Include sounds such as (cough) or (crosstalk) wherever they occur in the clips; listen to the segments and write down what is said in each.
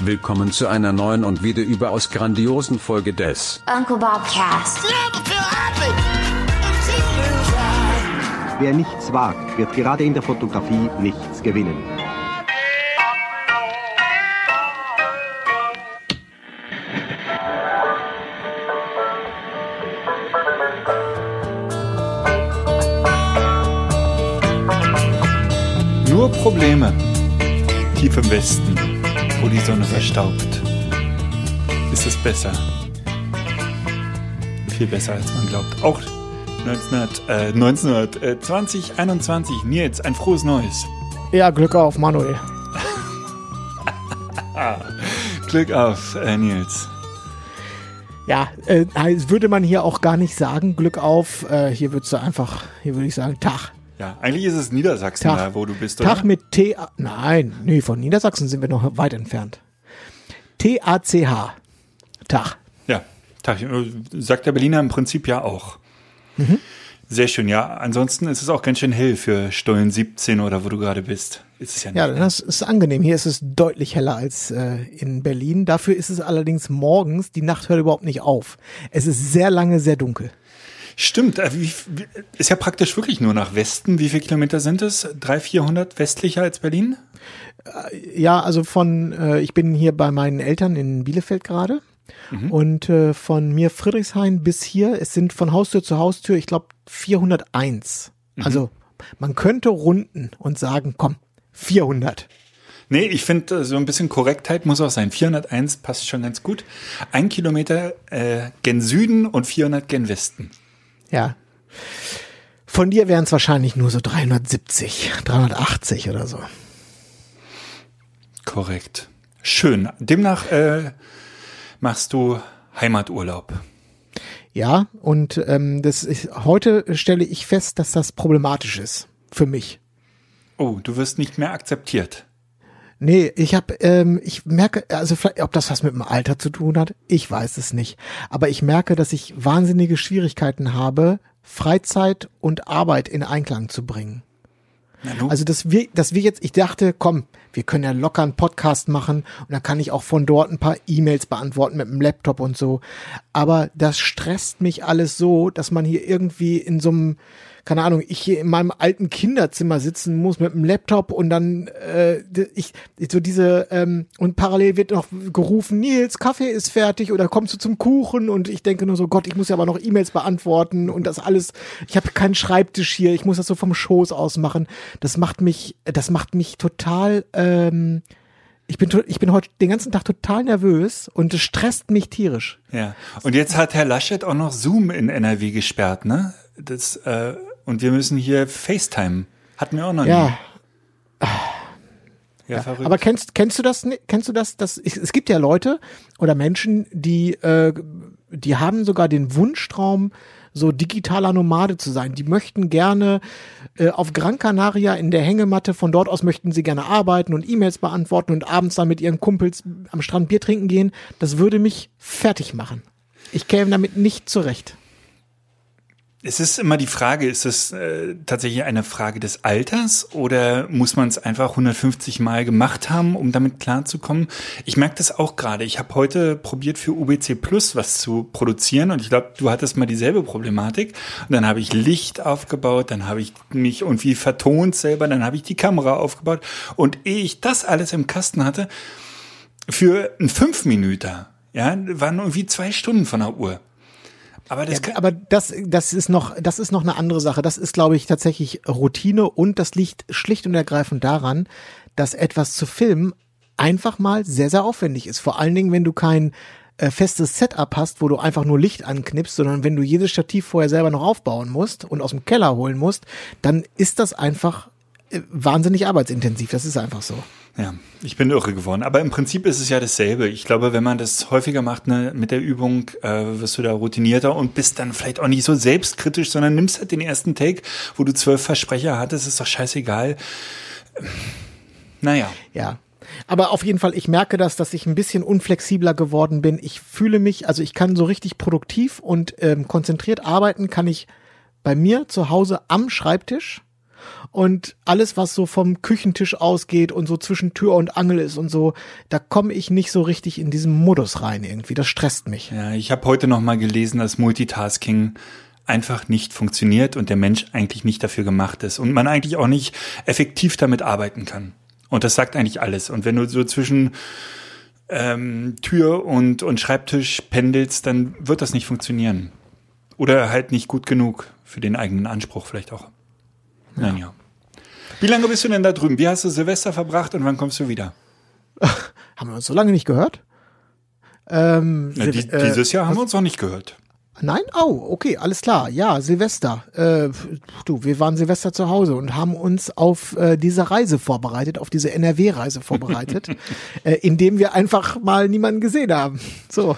Willkommen zu einer neuen und wieder überaus grandiosen Folge des Uncle Bob Cast. Wer nichts wagt, wird gerade in der Fotografie nichts gewinnen. Nur Probleme. Tief im Westen, wo die Sonne verstaubt. Ist es besser. Viel besser, als man glaubt. Auch 1900, äh, 1920, 21. Nils, ein frohes Neues. Ja, Glück auf, Manuel. (laughs) Glück auf, äh, Nils. Ja, äh, würde man hier auch gar nicht sagen, Glück auf. Äh, hier würdest du einfach, hier würde ich sagen, Tag. Ja, eigentlich ist es Niedersachsen, Tag. da, wo du bist, oder? Tag mit T. Nein, nee, von Niedersachsen sind wir noch weit entfernt. T-A-C-H. Tag. Ja, Tag. Sagt der Berliner im Prinzip ja auch. Mhm. Sehr schön, ja. Ansonsten ist es auch ganz schön hell für Stollen 17 oder wo du gerade bist. Ist es ja nicht. Ja, das ist angenehm. Hier ist es deutlich heller als äh, in Berlin. Dafür ist es allerdings morgens. Die Nacht hört überhaupt nicht auf. Es ist sehr lange sehr dunkel. Stimmt, äh, ist ja praktisch wirklich nur nach Westen. Wie viele Kilometer sind es? 300, 400 westlicher als Berlin? Ja, also von, äh, ich bin hier bei meinen Eltern in Bielefeld gerade. Und äh, von mir Friedrichshain bis hier, es sind von Haustür zu Haustür, ich glaube 401. Also man könnte runden und sagen, komm, 400. Nee, ich finde, so ein bisschen Korrektheit muss auch sein. 401 passt schon ganz gut. Ein Kilometer äh, gen Süden und 400 gen Westen. Ja. Von dir wären es wahrscheinlich nur so 370, 380 oder so. Korrekt. Schön. Demnach äh, machst du Heimaturlaub. Ja, und ähm, das ist, heute stelle ich fest, dass das problematisch ist für mich. Oh, du wirst nicht mehr akzeptiert. Nee, ich habe, ähm, ich merke, also vielleicht, ob das was mit dem Alter zu tun hat, ich weiß es nicht. Aber ich merke, dass ich wahnsinnige Schwierigkeiten habe, Freizeit und Arbeit in Einklang zu bringen. Also, dass wir, dass wir jetzt, ich dachte, komm, wir können ja locker einen Podcast machen und dann kann ich auch von dort ein paar E-Mails beantworten mit dem Laptop und so. Aber das stresst mich alles so, dass man hier irgendwie in so einem, keine Ahnung, ich hier in meinem alten Kinderzimmer sitzen muss mit dem Laptop und dann äh, ich so diese ähm, und parallel wird noch gerufen, Nils, Kaffee ist fertig oder kommst du zum Kuchen und ich denke nur so, Gott, ich muss ja aber noch E-Mails beantworten und das alles, ich habe keinen Schreibtisch hier, ich muss das so vom Schoß aus machen. Das macht mich, das macht mich total ähm, ich bin, ich bin heute den ganzen Tag total nervös und es stresst mich tierisch. ja. Und jetzt hat Herr Laschet auch noch Zoom in NRW gesperrt, ne? Das, äh, und wir müssen hier FaceTime. Hatten wir auch noch Ja, nie. Ja, verrückt. aber kennst, kennst du das, kennst du das, das, ich, es gibt ja Leute oder Menschen, die, äh, die haben sogar den Wunschtraum, so digitaler Nomade zu sein. Die möchten gerne äh, auf Gran Canaria in der Hängematte, von dort aus möchten sie gerne arbeiten und E-Mails beantworten und abends dann mit ihren Kumpels am Strand Bier trinken gehen. Das würde mich fertig machen. Ich käme damit nicht zurecht. Es ist immer die Frage, ist es äh, tatsächlich eine Frage des Alters oder muss man es einfach 150 Mal gemacht haben, um damit klarzukommen? Ich merke das auch gerade. Ich habe heute probiert für UBC Plus was zu produzieren und ich glaube, du hattest mal dieselbe Problematik. Und dann habe ich Licht aufgebaut, dann habe ich mich irgendwie vertont selber, dann habe ich die Kamera aufgebaut und ehe ich das alles im Kasten hatte, für einen Fünf-Minüter, ja, waren irgendwie zwei Stunden von der Uhr. Aber das Ja, aber das, das ist noch, das ist noch eine andere Sache. Das ist, glaube ich, tatsächlich Routine und das liegt schlicht und ergreifend daran, dass etwas zu filmen einfach mal sehr, sehr aufwendig ist. Vor allen Dingen, wenn du kein äh, festes Setup hast, wo du einfach nur Licht anknipst, sondern wenn du jedes Stativ vorher selber noch aufbauen musst und aus dem Keller holen musst, dann ist das einfach äh, wahnsinnig arbeitsintensiv. Das ist einfach so. Ja, ich bin irre geworden. Aber im Prinzip ist es ja dasselbe. Ich glaube, wenn man das häufiger macht ne, mit der Übung, äh, wirst du da routinierter und bist dann vielleicht auch nicht so selbstkritisch, sondern nimmst halt den ersten Take, wo du zwölf Versprecher hattest, ist doch scheißegal. Naja, Ja. Aber auf jeden Fall, ich merke das, dass ich ein bisschen unflexibler geworden bin. Ich fühle mich, also ich kann so richtig produktiv und ähm, konzentriert arbeiten, kann ich bei mir zu Hause am Schreibtisch Und alles, was so vom Küchentisch ausgeht und so zwischen Tür und Angel ist und so, da komme ich nicht so richtig in diesen Modus rein irgendwie. Das stresst mich. Ja, ich habe heute noch mal gelesen, dass Multitasking einfach nicht funktioniert und der Mensch eigentlich nicht dafür gemacht ist und man eigentlich auch nicht effektiv damit arbeiten kann. Und das sagt eigentlich alles. Und wenn du so zwischen ähm, Tür und, und Schreibtisch pendelst, dann wird das nicht funktionieren. Oder halt nicht gut genug für den eigenen Anspruch vielleicht auch. Ja. Nein, ja. Wie lange bist du denn da drüben? Wie hast du Silvester verbracht und wann kommst du wieder? (laughs) haben wir uns so lange nicht gehört? Ähm, ja, die, äh, dieses Jahr haben wir uns noch nicht gehört. Nein? Oh, okay, alles klar. Ja, Silvester. Äh, du, wir waren Silvester zu Hause und haben uns auf äh, diese Reise vorbereitet, auf diese NRW-Reise vorbereitet, (laughs) äh, indem wir einfach mal niemanden gesehen haben. So.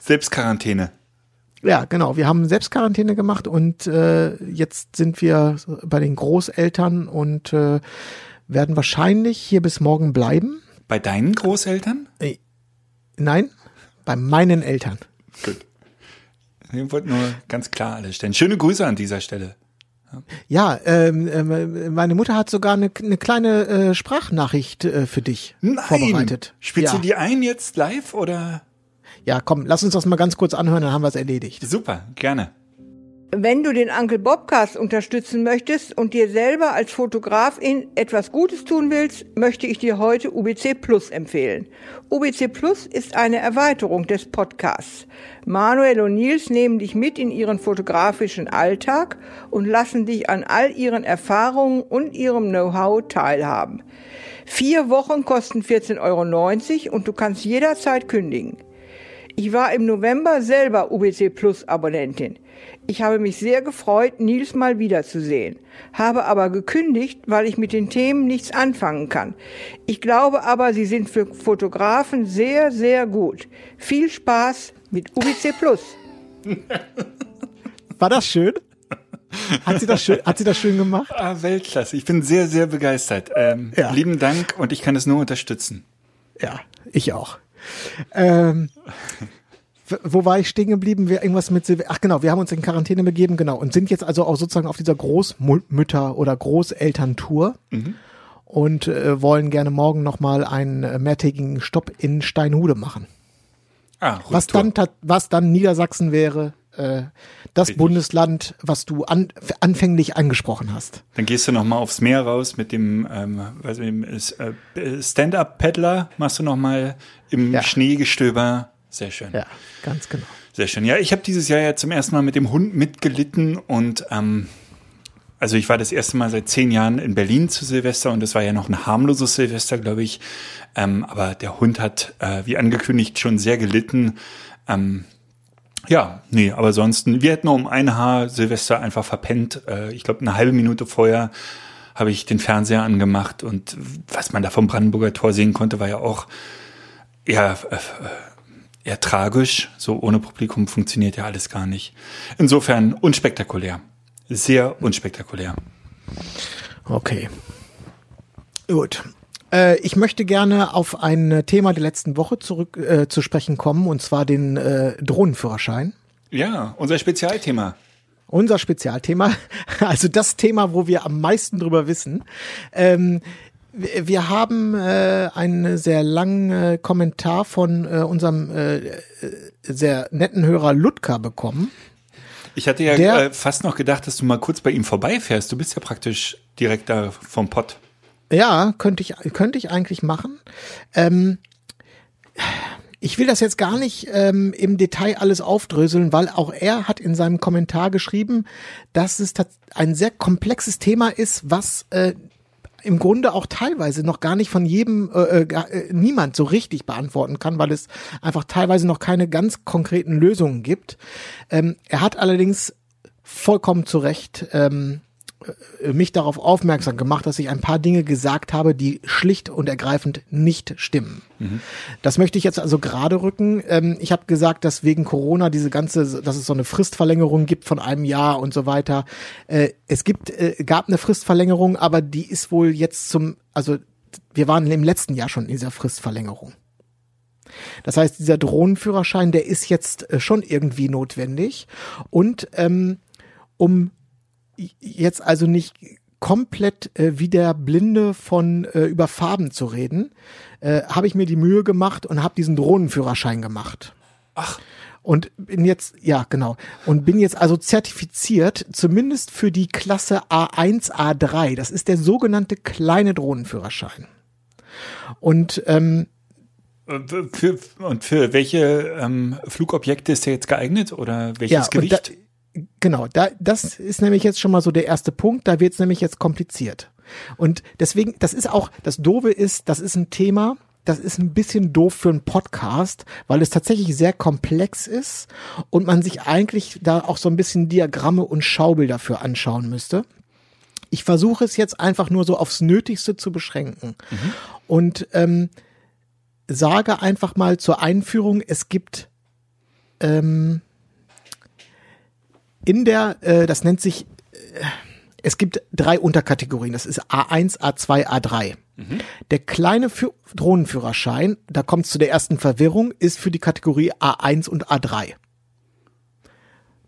Selbstquarantäne. Ja, genau. Wir haben Selbstquarantäne gemacht und äh, jetzt sind wir bei den Großeltern und äh, werden wahrscheinlich hier bis morgen bleiben. Bei deinen Großeltern? Äh, nein, bei meinen Eltern. Gut. Ich wollte nur ganz klar alles stellen. Schöne Grüße an dieser Stelle. Ja, ähm, äh, meine Mutter hat sogar eine, eine kleine äh, Sprachnachricht äh, für dich Nein. vorbereitet. Spielst ja. du die ein jetzt live oder? Ja, komm, lass uns das mal ganz kurz anhören, dann haben wir es erledigt. Super, gerne. Wenn du den Uncle Bobcast unterstützen möchtest und dir selber als Fotografin etwas Gutes tun willst, möchte ich dir heute UBC Plus empfehlen. UBC Plus ist eine Erweiterung des Podcasts. Manuel und Nils nehmen dich mit in ihren fotografischen Alltag und lassen dich an all ihren Erfahrungen und ihrem Know-how teilhaben. Vier Wochen kosten 14,90 Euro und du kannst jederzeit kündigen. Ich war im November selber UBC Plus Abonnentin. Ich habe mich sehr gefreut, Nils mal wiederzusehen, habe aber gekündigt, weil ich mit den Themen nichts anfangen kann. Ich glaube aber, sie sind für Fotografen sehr, sehr gut. Viel Spaß mit UBC Plus. War das schön? Hat sie das schön, hat sie das schön gemacht? Ah, Weltklasse. Ich bin sehr, sehr begeistert. Ähm, ja. Lieben Dank und ich kann es nur unterstützen. Ja, ich auch. Ähm, wo war ich stehen geblieben? Wir irgendwas mit Silve Ach genau, wir haben uns in Quarantäne begeben, genau, und sind jetzt also auch sozusagen auf dieser Großmütter- oder Großelterntour mhm. und äh, wollen gerne morgen nochmal einen äh, mehrtägigen Stopp in Steinhude machen. Ah, was dann, was dann Niedersachsen wäre, äh, das Richtig. Bundesland, was du an, anfänglich angesprochen hast. Dann gehst du nochmal aufs Meer raus mit dem, ähm, äh, Stand-Up-Paddler, machst du nochmal im ja. Schneegestöber. Sehr schön. Ja, ganz genau. Sehr schön. Ja, ich habe dieses Jahr ja zum ersten Mal mit dem Hund mitgelitten und ähm, also ich war das erste Mal seit zehn Jahren in Berlin zu Silvester und das war ja noch ein harmloses Silvester, glaube ich. Ähm, aber der Hund hat, äh, wie angekündigt, schon sehr gelitten. Ähm, ja, nee, aber sonst, wir hätten um ein Haar Silvester einfach verpennt. Äh, ich glaube, eine halbe Minute vorher habe ich den Fernseher angemacht und was man da vom Brandenburger Tor sehen konnte, war ja auch eher, äh, eher tragisch. So ohne Publikum funktioniert ja alles gar nicht. Insofern unspektakulär. Sehr unspektakulär. Okay. Gut. Äh, ich möchte gerne auf ein Thema der letzten Woche zurück äh, zu sprechen kommen, und zwar den äh, Drohnenführerschein. Ja, unser Spezialthema. Unser Spezialthema, (laughs) also das Thema, wo wir am meisten drüber wissen. Ähm, wir haben äh, einen sehr langen äh, Kommentar von äh, unserem äh, sehr netten Hörer Ludka bekommen. Ich hatte ja der, äh, fast noch gedacht, dass du mal kurz bei ihm vorbeifährst. Du bist ja praktisch direkt da vom Pott. Ja, könnte ich, könnte ich eigentlich machen. Ähm, ich will das jetzt gar nicht ähm, im Detail alles aufdröseln, weil auch er hat in seinem Kommentar geschrieben, dass es ein sehr komplexes Thema ist, was äh, im Grunde auch teilweise noch gar nicht von jedem, äh, äh, äh niemand so richtig beantworten kann, weil es einfach teilweise noch keine ganz konkreten Lösungen gibt. Ähm, er hat allerdings vollkommen zu Recht ähm, äh, mich darauf aufmerksam gemacht, dass ich ein paar Dinge gesagt habe, die schlicht und ergreifend nicht stimmen. Mhm. Das möchte ich jetzt also gerade rücken. Ähm, ich habe gesagt, dass wegen Corona diese ganze, dass es so eine Fristverlängerung gibt von einem Jahr und so weiter. Äh, es gibt, äh, gab eine Fristverlängerung, aber die ist wohl jetzt zum, also wir waren im letzten Jahr schon in dieser Fristverlängerung. Das heißt, dieser Drohnenführerschein, der ist jetzt schon irgendwie notwendig. Und ähm, um jetzt also nicht komplett äh, wie der Blinde von äh, über Farben zu reden, äh, habe ich mir die Mühe gemacht und habe diesen Drohnenführerschein gemacht. Ach. Und bin jetzt, ja, genau. Und bin jetzt also zertifiziert, zumindest für die Klasse A1, A3. Das ist der sogenannte kleine Drohnenführerschein. Und ähm, für, und für welche ähm, Flugobjekte ist der jetzt geeignet oder welches ja, Gewicht? Genau, da, das ist nämlich jetzt schon mal so der erste Punkt, da wird es nämlich jetzt kompliziert. Und deswegen, das ist auch, das Doofe ist, das ist ein Thema, das ist ein bisschen doof für einen Podcast, weil es tatsächlich sehr komplex ist und man sich eigentlich da auch so ein bisschen Diagramme und Schaubilder für anschauen müsste. Ich versuche es jetzt einfach nur so aufs Nötigste zu beschränken. Mhm. Und ähm, sage einfach mal zur Einführung, es gibt ähm, in der, äh, das nennt sich, äh, es gibt drei Unterkategorien. Das ist A1, A2, A3. Mhm. Der kleine Für Drohnenführerschein, da kommt es zu der ersten Verwirrung, ist für die Kategorie A1 und A3.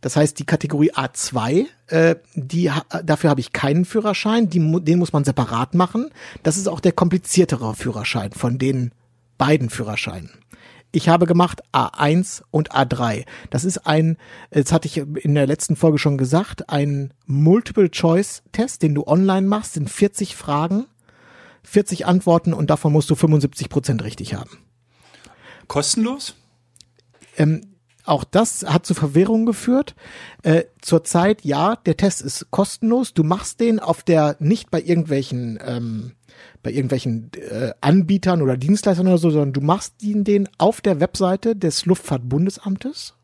Das heißt, die Kategorie A2, äh, die, dafür habe ich keinen Führerschein, die, den muss man separat machen. Das ist auch der kompliziertere Führerschein von den beiden Führerscheinen. Ich habe gemacht A1 und A3. Das ist ein, das hatte ich in der letzten Folge schon gesagt, ein Multiple-Choice-Test, den du online machst, sind 40 Fragen, 40 Antworten und davon musst du 75 Prozent richtig haben. Kostenlos? Ähm, auch das hat zu Verwirrung geführt. Äh, Zurzeit, ja, der Test ist kostenlos. Du machst den auf der, nicht bei irgendwelchen ähm, bei irgendwelchen äh, Anbietern oder Dienstleistern oder so, sondern du machst ihn den auf der Webseite des Luftfahrtbundesamtes.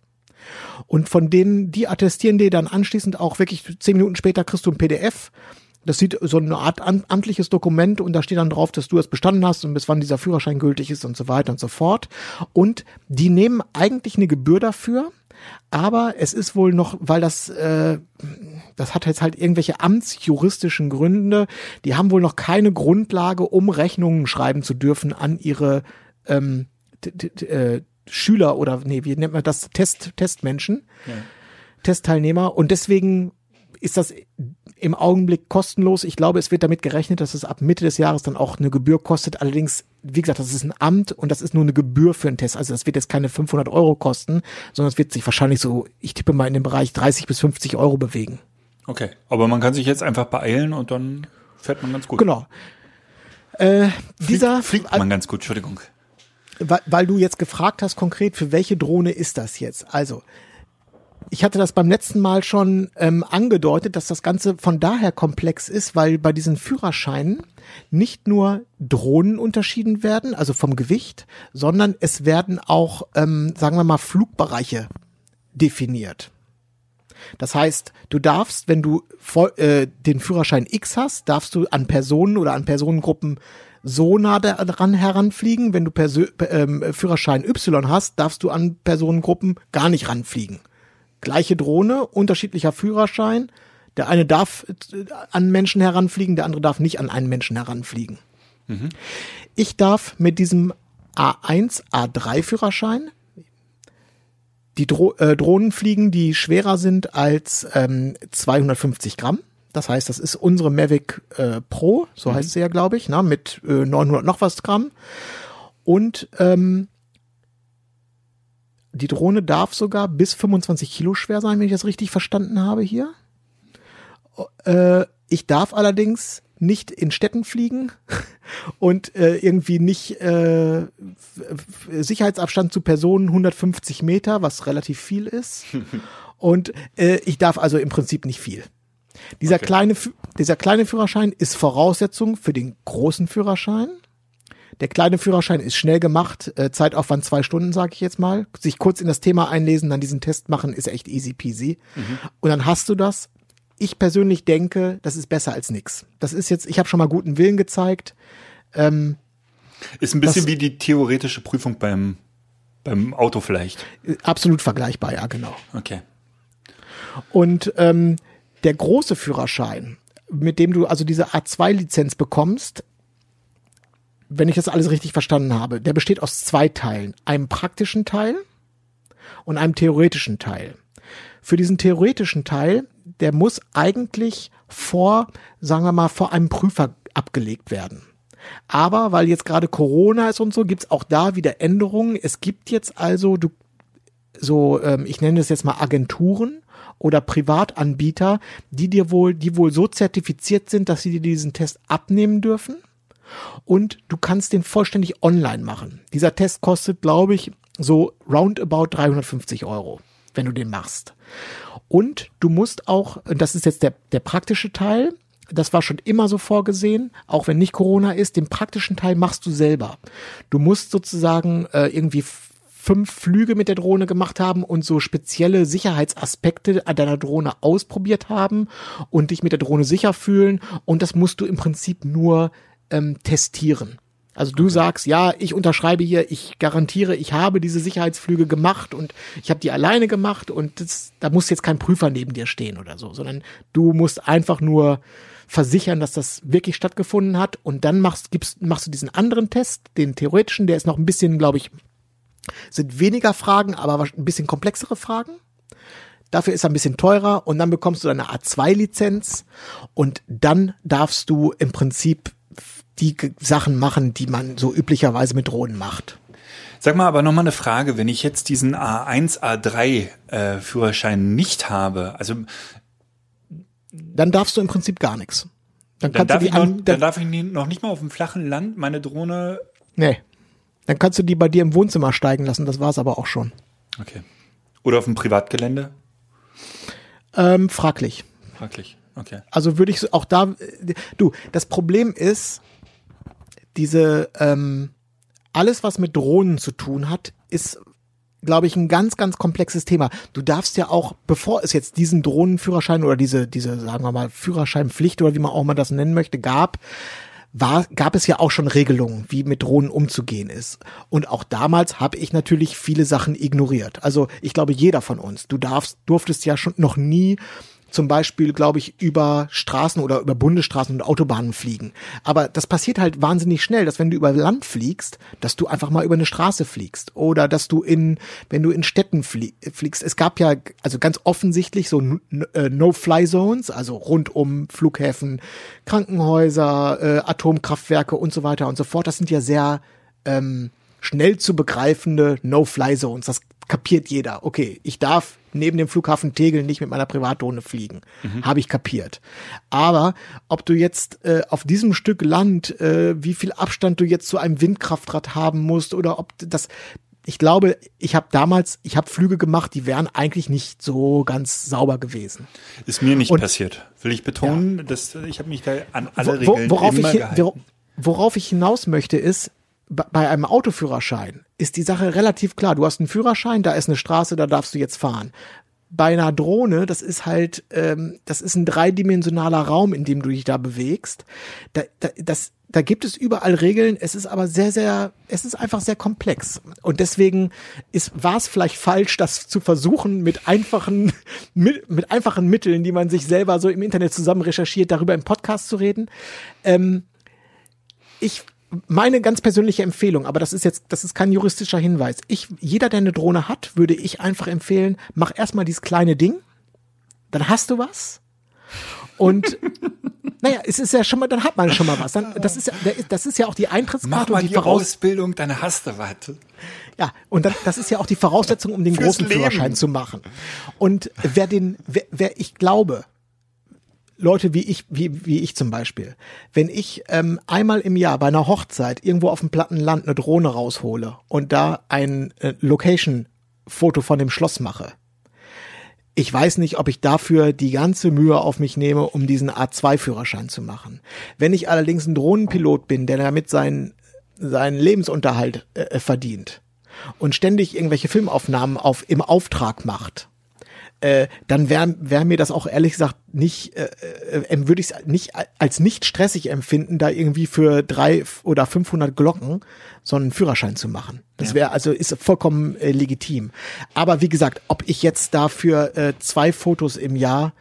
Und von denen, die attestieren dir dann anschließend auch wirklich zehn Minuten später kriegst du ein PDF. Das sieht so eine Art amtliches Dokument und da steht dann drauf, dass du es bestanden hast und bis wann dieser Führerschein gültig ist und so weiter und so fort. Und die nehmen eigentlich eine Gebühr dafür, aber es ist wohl noch, weil das, äh, das hat jetzt halt irgendwelche amtsjuristischen Gründe, die haben wohl noch keine Grundlage, um Rechnungen schreiben zu dürfen an ihre ähm, äh, Schüler oder nee, wie nennt man das? Test, Testmenschen, ja. Testteilnehmer. Und deswegen ist das im Augenblick kostenlos. Ich glaube, es wird damit gerechnet, dass es ab Mitte des Jahres dann auch eine Gebühr kostet. Allerdings, wie gesagt, das ist ein Amt und das ist nur eine Gebühr für einen Test. Also das wird jetzt keine 500 Euro kosten, sondern es wird sich wahrscheinlich so, ich tippe mal in dem Bereich 30 bis 50 Euro bewegen. Okay, aber man kann sich jetzt einfach beeilen und dann fährt man ganz gut. Genau. Äh, dieser fliegt, fliegt man ganz gut, Entschuldigung. Weil, weil du jetzt gefragt hast konkret, für welche Drohne ist das jetzt? Also ich hatte das beim letzten Mal schon ähm, angedeutet, dass das Ganze von daher komplex ist, weil bei diesen Führerscheinen nicht nur Drohnen unterschieden werden, also vom Gewicht, sondern es werden auch, ähm, sagen wir mal, Flugbereiche definiert. Das heißt, du darfst, wenn du äh, den Führerschein X hast, darfst du an Personen oder an Personengruppen so nah daran heranfliegen. Wenn du Persö ähm, Führerschein Y hast, darfst du an Personengruppen gar nicht ranfliegen gleiche Drohne, unterschiedlicher Führerschein. Der eine darf äh, an Menschen heranfliegen, der andere darf nicht an einen Menschen heranfliegen. Mhm. Ich darf mit diesem A1, A3 Führerschein die Dro äh, Drohnen fliegen, die schwerer sind als ähm, 250 Gramm. Das heißt, das ist unsere Mavic äh, Pro, so mhm. heißt sie ja, glaube ich, na, mit äh, 900 noch was Gramm. Und ähm, die Drohne darf sogar bis 25 Kilo schwer sein, wenn ich das richtig verstanden habe hier. Äh, ich darf allerdings nicht in Städten fliegen (laughs) und äh, irgendwie nicht äh, Sicherheitsabstand zu Personen 150 Meter, was relativ viel ist. (laughs) und äh, ich darf also im Prinzip nicht viel. Dieser okay. kleine, dieser kleine Führerschein ist Voraussetzung für den großen Führerschein. Der kleine Führerschein ist schnell gemacht, äh, Zeitaufwand zwei Stunden, sage ich jetzt mal. Sich kurz in das Thema einlesen, dann diesen Test machen, ist echt easy peasy. Mhm. Und dann hast du das. Ich persönlich denke, das ist besser als nix. Das ist jetzt, ich habe schon mal guten Willen gezeigt. Ähm, ist ein bisschen das, wie die theoretische Prüfung beim, beim Auto vielleicht. Absolut vergleichbar, ja, genau. Okay. Und ähm, der große Führerschein, mit dem du also diese A2-Lizenz bekommst, wenn ich das alles richtig verstanden habe, der besteht aus zwei Teilen. Einem praktischen Teil und einem theoretischen Teil. Für diesen theoretischen Teil der muss eigentlich vor, sagen wir mal, vor einem Prüfer abgelegt werden. Aber weil jetzt gerade Corona ist und so, gibt's auch da wieder Änderungen. Es gibt jetzt also, du, so, ähm, ich nenne es jetzt mal Agenturen oder Privatanbieter, die dir wohl, die wohl so zertifiziert sind, dass sie dir diesen Test abnehmen dürfen. Und du kannst den vollständig online machen. Dieser Test kostet, glaube ich, so roundabout 350 Euro, wenn du den machst. Und du musst auch, das ist jetzt der, der praktische Teil, das war schon immer so vorgesehen, auch wenn nicht Corona ist, den praktischen Teil machst du selber. Du musst sozusagen äh, irgendwie fünf Flüge mit der Drohne gemacht haben und so spezielle Sicherheitsaspekte an deiner Drohne ausprobiert haben und dich mit der Drohne sicher fühlen und das musst du im Prinzip nur ähm, testieren. Also du okay. sagst, ja, ich unterschreibe hier, ich garantiere, ich habe diese Sicherheitsflüge gemacht und ich habe die alleine gemacht und das, da muss jetzt kein Prüfer neben dir stehen oder so, sondern du musst einfach nur versichern, dass das wirklich stattgefunden hat. Und dann machst, gibst, machst du diesen anderen Test, den theoretischen, der ist noch ein bisschen, glaube ich, sind weniger Fragen, aber ein bisschen komplexere Fragen. Dafür ist er ein bisschen teurer und dann bekommst du deine A2-Lizenz und dann darfst du im Prinzip die Sachen machen, die man so üblicherweise mit Drohnen macht. Sag mal aber nochmal eine Frage, wenn ich jetzt diesen A1, A3 äh, Führerschein nicht habe, also dann darfst du im Prinzip gar nichts. Dann, dann, darf, ich noch, dann, dann darf ich noch nicht mal auf dem flachen Land meine Drohne. Nee. Dann kannst du die bei dir im Wohnzimmer steigen lassen, das war's aber auch schon. Okay. Oder auf dem Privatgelände? Ähm, fraglich. Fraglich, okay. Also würde ich auch da, du, das Problem ist, diese, ähm, alles was mit Drohnen zu tun hat, ist glaube ich, ein ganz, ganz komplexes Thema. Du darfst ja auch, bevor es jetzt diesen Drohnenführerschein oder diese, diese, sagen wir mal, Führerscheinpflicht oder wie man auch mal das nennen möchte, gab, war, gab es ja auch schon Regelungen, wie mit Drohnen umzugehen ist. Und auch damals habe ich natürlich viele Sachen ignoriert. Also ich glaube, jeder von uns, du darfst, durftest ja schon noch nie zum Beispiel, glaube ich, über Straßen oder über Bundesstraßen und Autobahnen fliegen. Aber das passiert halt wahnsinnig schnell, dass wenn du über Land fliegst, dass du einfach mal über eine Straße fliegst oder dass du in, wenn du in Städten fliegst. Es gab ja also ganz offensichtlich so äh, No-Fly-Zones, also rund um Flughäfen, Krankenhäuser, äh, Atomkraftwerke und so weiter und so fort. Das sind ja sehr ähm, schnell zu begreifende No-Fly-Zones. Das kapiert jeder. Okay, ich darf neben dem Flughafen Tegel nicht mit meiner Privatdrohne fliegen. Mhm. Habe ich kapiert. Aber ob du jetzt äh, auf diesem Stück Land, äh, wie viel Abstand du jetzt zu einem Windkraftrad haben musst oder ob das ich glaube, ich habe damals, ich habe Flüge gemacht, die wären eigentlich nicht so ganz sauber gewesen. Ist mir nicht Und, passiert. Will ich betonen, ja. dass ich habe mich da an alle wo, Regeln worauf immer ich, gehalten. Worauf ich hinaus möchte, ist, bei einem Autoführerschein ist die Sache relativ klar. Du hast einen Führerschein, da ist eine Straße, da darfst du jetzt fahren. Bei einer Drohne, das ist halt, ähm, das ist ein dreidimensionaler Raum, in dem du dich da bewegst. Da, da, das, da gibt es überall Regeln. Es ist aber sehr, sehr, es ist einfach sehr komplex. Und deswegen ist, war es vielleicht falsch, das zu versuchen, mit einfachen, (laughs) mit, mit einfachen Mitteln, die man sich selber so im Internet zusammen recherchiert, darüber im Podcast zu reden. Ähm, ich meine ganz persönliche Empfehlung, aber das ist jetzt, das ist kein juristischer Hinweis. Ich, jeder, der eine Drohne hat, würde ich einfach empfehlen, mach erstmal dieses kleine Ding, dann hast du was. Und (laughs) naja, es ist ja schon mal, dann hat man schon mal was. Dann, das ist ja, das ist ja auch die Eintrittskarte Mach und die, die Ausbildung, dann hast du was. Ja, und dann, das ist ja auch die Voraussetzung, um den großen Leben. Führerschein zu machen. Und wer den, wer, wer ich glaube, Leute wie ich, wie, wie ich zum Beispiel, wenn ich ähm, einmal im Jahr bei einer Hochzeit irgendwo auf dem platten Land eine Drohne raushole und da ein äh, Location-Foto von dem Schloss mache, ich weiß nicht, ob ich dafür die ganze Mühe auf mich nehme, um diesen A2-Führerschein zu machen. Wenn ich allerdings ein Drohnenpilot bin, der damit seinen, seinen Lebensunterhalt äh, verdient und ständig irgendwelche Filmaufnahmen auf, im Auftrag macht äh, dann wäre wär mir das auch ehrlich gesagt nicht, äh, äh, würde ich es nicht als nicht stressig empfinden, da irgendwie für drei oder 500 Glocken so einen Führerschein zu machen. Das wäre also ist vollkommen äh, legitim. Aber wie gesagt, ob ich jetzt dafür äh, zwei Fotos im Jahr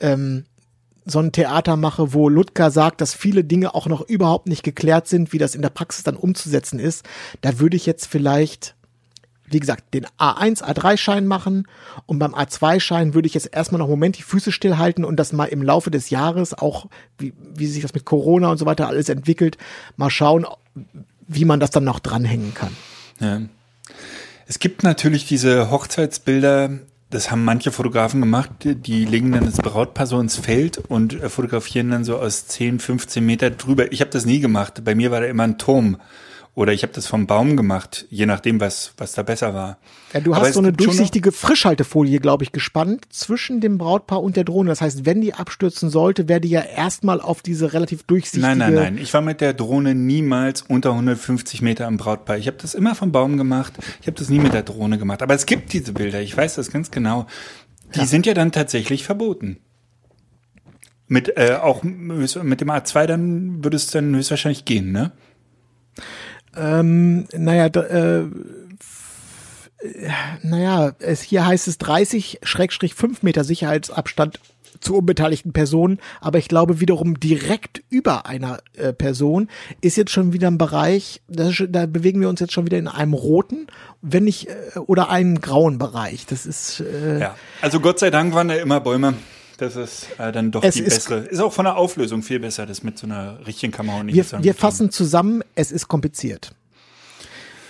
ähm, so ein Theater mache, wo Ludger sagt, dass viele Dinge auch noch überhaupt nicht geklärt sind, wie das in der Praxis dann umzusetzen ist, da würde ich jetzt vielleicht wie gesagt, den A1, A3-Schein machen und beim A2-Schein würde ich jetzt erstmal noch einen Moment die Füße stillhalten und das mal im Laufe des Jahres auch, wie, wie sich das mit Corona und so weiter alles entwickelt, mal schauen, wie man das dann noch dranhängen kann. Ja. Es gibt natürlich diese Hochzeitsbilder, das haben manche Fotografen gemacht, die legen dann das Brautpaar so ins Feld und fotografieren dann so aus 10, 15 Meter drüber. Ich habe das nie gemacht. Bei mir war da immer ein Turm. Oder ich habe das vom Baum gemacht, je nachdem, was, was da besser war. Ja, du Aber hast es so eine durchsichtige Frischhaltefolie, glaube ich, gespannt zwischen dem Brautpaar und der Drohne. Das heißt, wenn die abstürzen sollte, wäre die ja erstmal auf diese relativ durchsichtige. Nein, nein, nein. Ich war mit der Drohne niemals unter 150 Meter am Brautpaar. Ich habe das immer vom Baum gemacht. Ich habe das nie mit der Drohne gemacht. Aber es gibt diese Bilder. Ich weiß das ganz genau. Die sind ja dann tatsächlich verboten. Mit äh, auch mit dem A2 dann würde es dann höchstwahrscheinlich gehen, ne? Ähm, naja, äh, naja, es, hier heißt es 30 Schrägstrich 5 Meter Sicherheitsabstand zu unbeteiligten Personen, aber ich glaube wiederum direkt über einer äh, Person ist jetzt schon wieder ein Bereich, ist, da bewegen wir uns jetzt schon wieder in einem roten, wenn nicht, äh, oder einem grauen Bereich. Das ist, äh, Ja. Also Gott sei Dank waren da immer Bäume. Das ist äh, dann doch Es die ist- bessere. Ist auch von der Auflösung viel besser, das mit so einer richtigen Kamera und nicht wir, wir fassen zusammen, es ist kompliziert.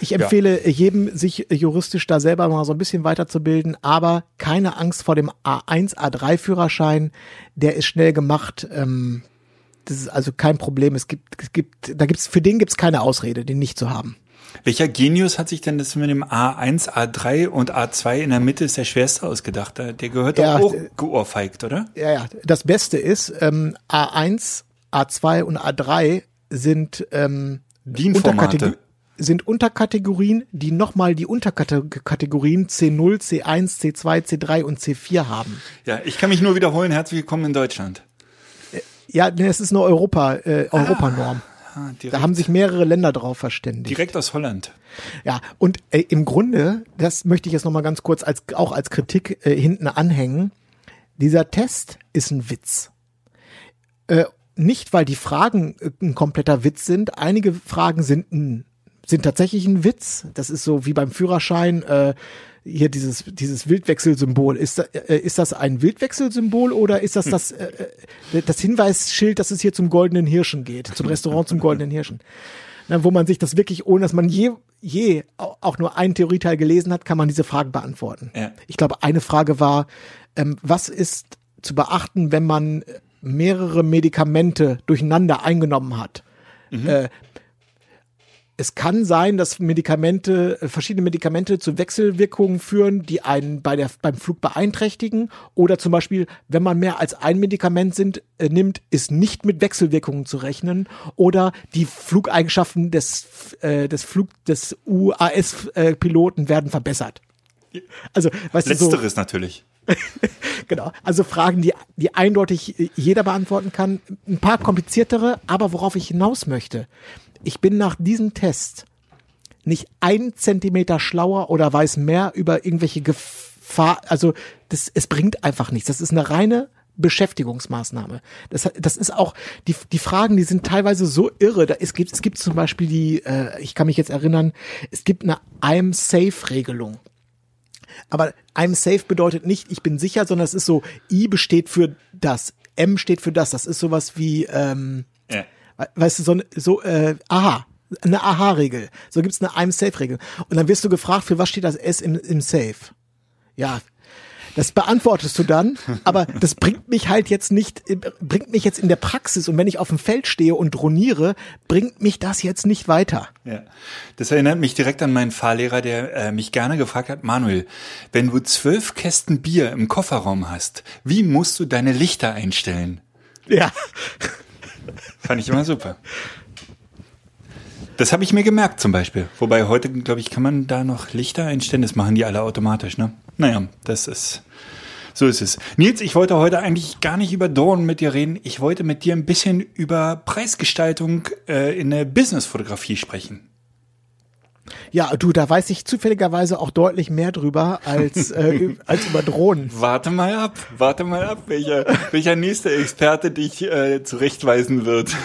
Ich empfehle jedem, sich juristisch da selber mal so ein bisschen weiterzubilden, aber keine Angst vor dem A1, A3-Führerschein. Der ist schnell gemacht. Ähm, das ist also kein Problem. Es gibt, es gibt, da gibt's, für den gibt's keine Ausrede, den nicht zu haben. Welcher Genius hat sich denn das mit dem A1, A3 und A2 in der Mitte ist der schwerste ausgedacht? Der gehört Ja, doch auch äh, geohrfeigt, oder? Ja, ja. Das Beste ist, ähm, A1, A2 und A3 sind ähm, DIN-Formate. Unterkategor- sind Unterkategorien, die nochmal die Unterkategorien C0, C1, C2, C3 und C4 haben. Ja, ich kann mich nur wiederholen. Herzlich willkommen in Deutschland. Ja, nee, es ist eine Europa, äh, Europanorm. Ah, direkt, Da haben sich mehrere Länder drauf verständigt. direkt aus Holland. Ja, und äh, im Grunde, das möchte ich jetzt nochmal ganz kurz als, auch als Kritik äh, hinten anhängen. Dieser Test ist ein Witz. Äh, nicht, weil die Fragen äh, ein kompletter Witz sind. Einige Fragen sind ein, sind tatsächlich ein Witz. Das ist so wie beim Führerschein. Äh, hier dieses, dieses Wildwechselsymbol. Ist, äh, ist das ein Wildwechselsymbol oder ist das das, äh, äh, das Hinweisschild, dass es hier zum Goldenen Hirschen geht? Zum Restaurant zum Goldenen Hirschen? Na, wo man sich das wirklich, ohne dass man je, je au- auch nur einen Theorieteil gelesen hat, kann man diese Fragen beantworten. Ja. Ich glaube, eine Frage war, ähm, was ist zu beachten, wenn man mehrere Medikamente durcheinander eingenommen hat? Äh, es kann sein, dass Medikamente, äh, verschiedene Medikamente zu Wechselwirkungen führen, die einen bei der, beim Flug beeinträchtigen. Oder zum Beispiel, wenn man mehr als ein Medikament sind, äh, nimmt, ist nicht mit Wechselwirkungen zu rechnen. Oder die Flugeigenschaften des, äh, des Flug, des UAS-Piloten werden verbessert. Also, weißt du, so, Letzteres natürlich. (laughs) Genau. Also Fragen, die, die eindeutig äh, jeder beantworten kann. Ein paar kompliziertere, aber worauf ich hinaus möchte. Ich bin nach diesem Test nicht ein Zentimeter schlauer oder weiß mehr über irgendwelche Gefahr. Also das, es bringt einfach nichts. Das ist eine reine Beschäftigungsmaßnahme. Das, das ist auch, die, die Fragen, die sind teilweise so irre. Da, es, gibt, es gibt zum Beispiel die, äh, ich kann mich jetzt erinnern, es gibt eine I'm Safe-Regelung. Aber I'm safe bedeutet nicht, ich bin sicher, sondern es ist so, I besteht für das, M steht für das. Das ist sowas wie, ähm, Ja. We- weißt du, so, so äh, aha, eine Aha-Regel. So gibt's eine I'm safe-Regel. Und dann wirst du gefragt, für was steht das S im, im Safe? Ja, das beantwortest du dann, (laughs) aber das bringt mich halt jetzt nicht, äh, bringt mich jetzt in der Praxis und wenn ich auf dem Feld stehe und droniere, bringt mich das jetzt nicht weiter. Ja, das erinnert mich direkt an meinen Fahrlehrer, der äh, mich gerne gefragt hat, Manuel, wenn du zwölf Kästen Bier im Kofferraum hast, wie musst du deine Lichter einstellen? Ja. (laughs) Fand ich immer super. Das habe ich mir gemerkt zum Beispiel. Wobei heute, glaube ich, kann man da noch Lichter einstellen. Das machen die alle automatisch, ne? Naja, das ist. So ist es. Nils, ich wollte heute eigentlich gar nicht über Drohnen mit dir reden. Ich wollte mit dir ein bisschen über Preisgestaltung äh, in der Businessfotografie sprechen. Ja, du, da weiß ich zufälligerweise auch deutlich mehr drüber als, (laughs) äh, als über Drohnen. Warte mal ab, warte mal ab, welcher, welcher nächste Experte dich äh, zurechtweisen wird.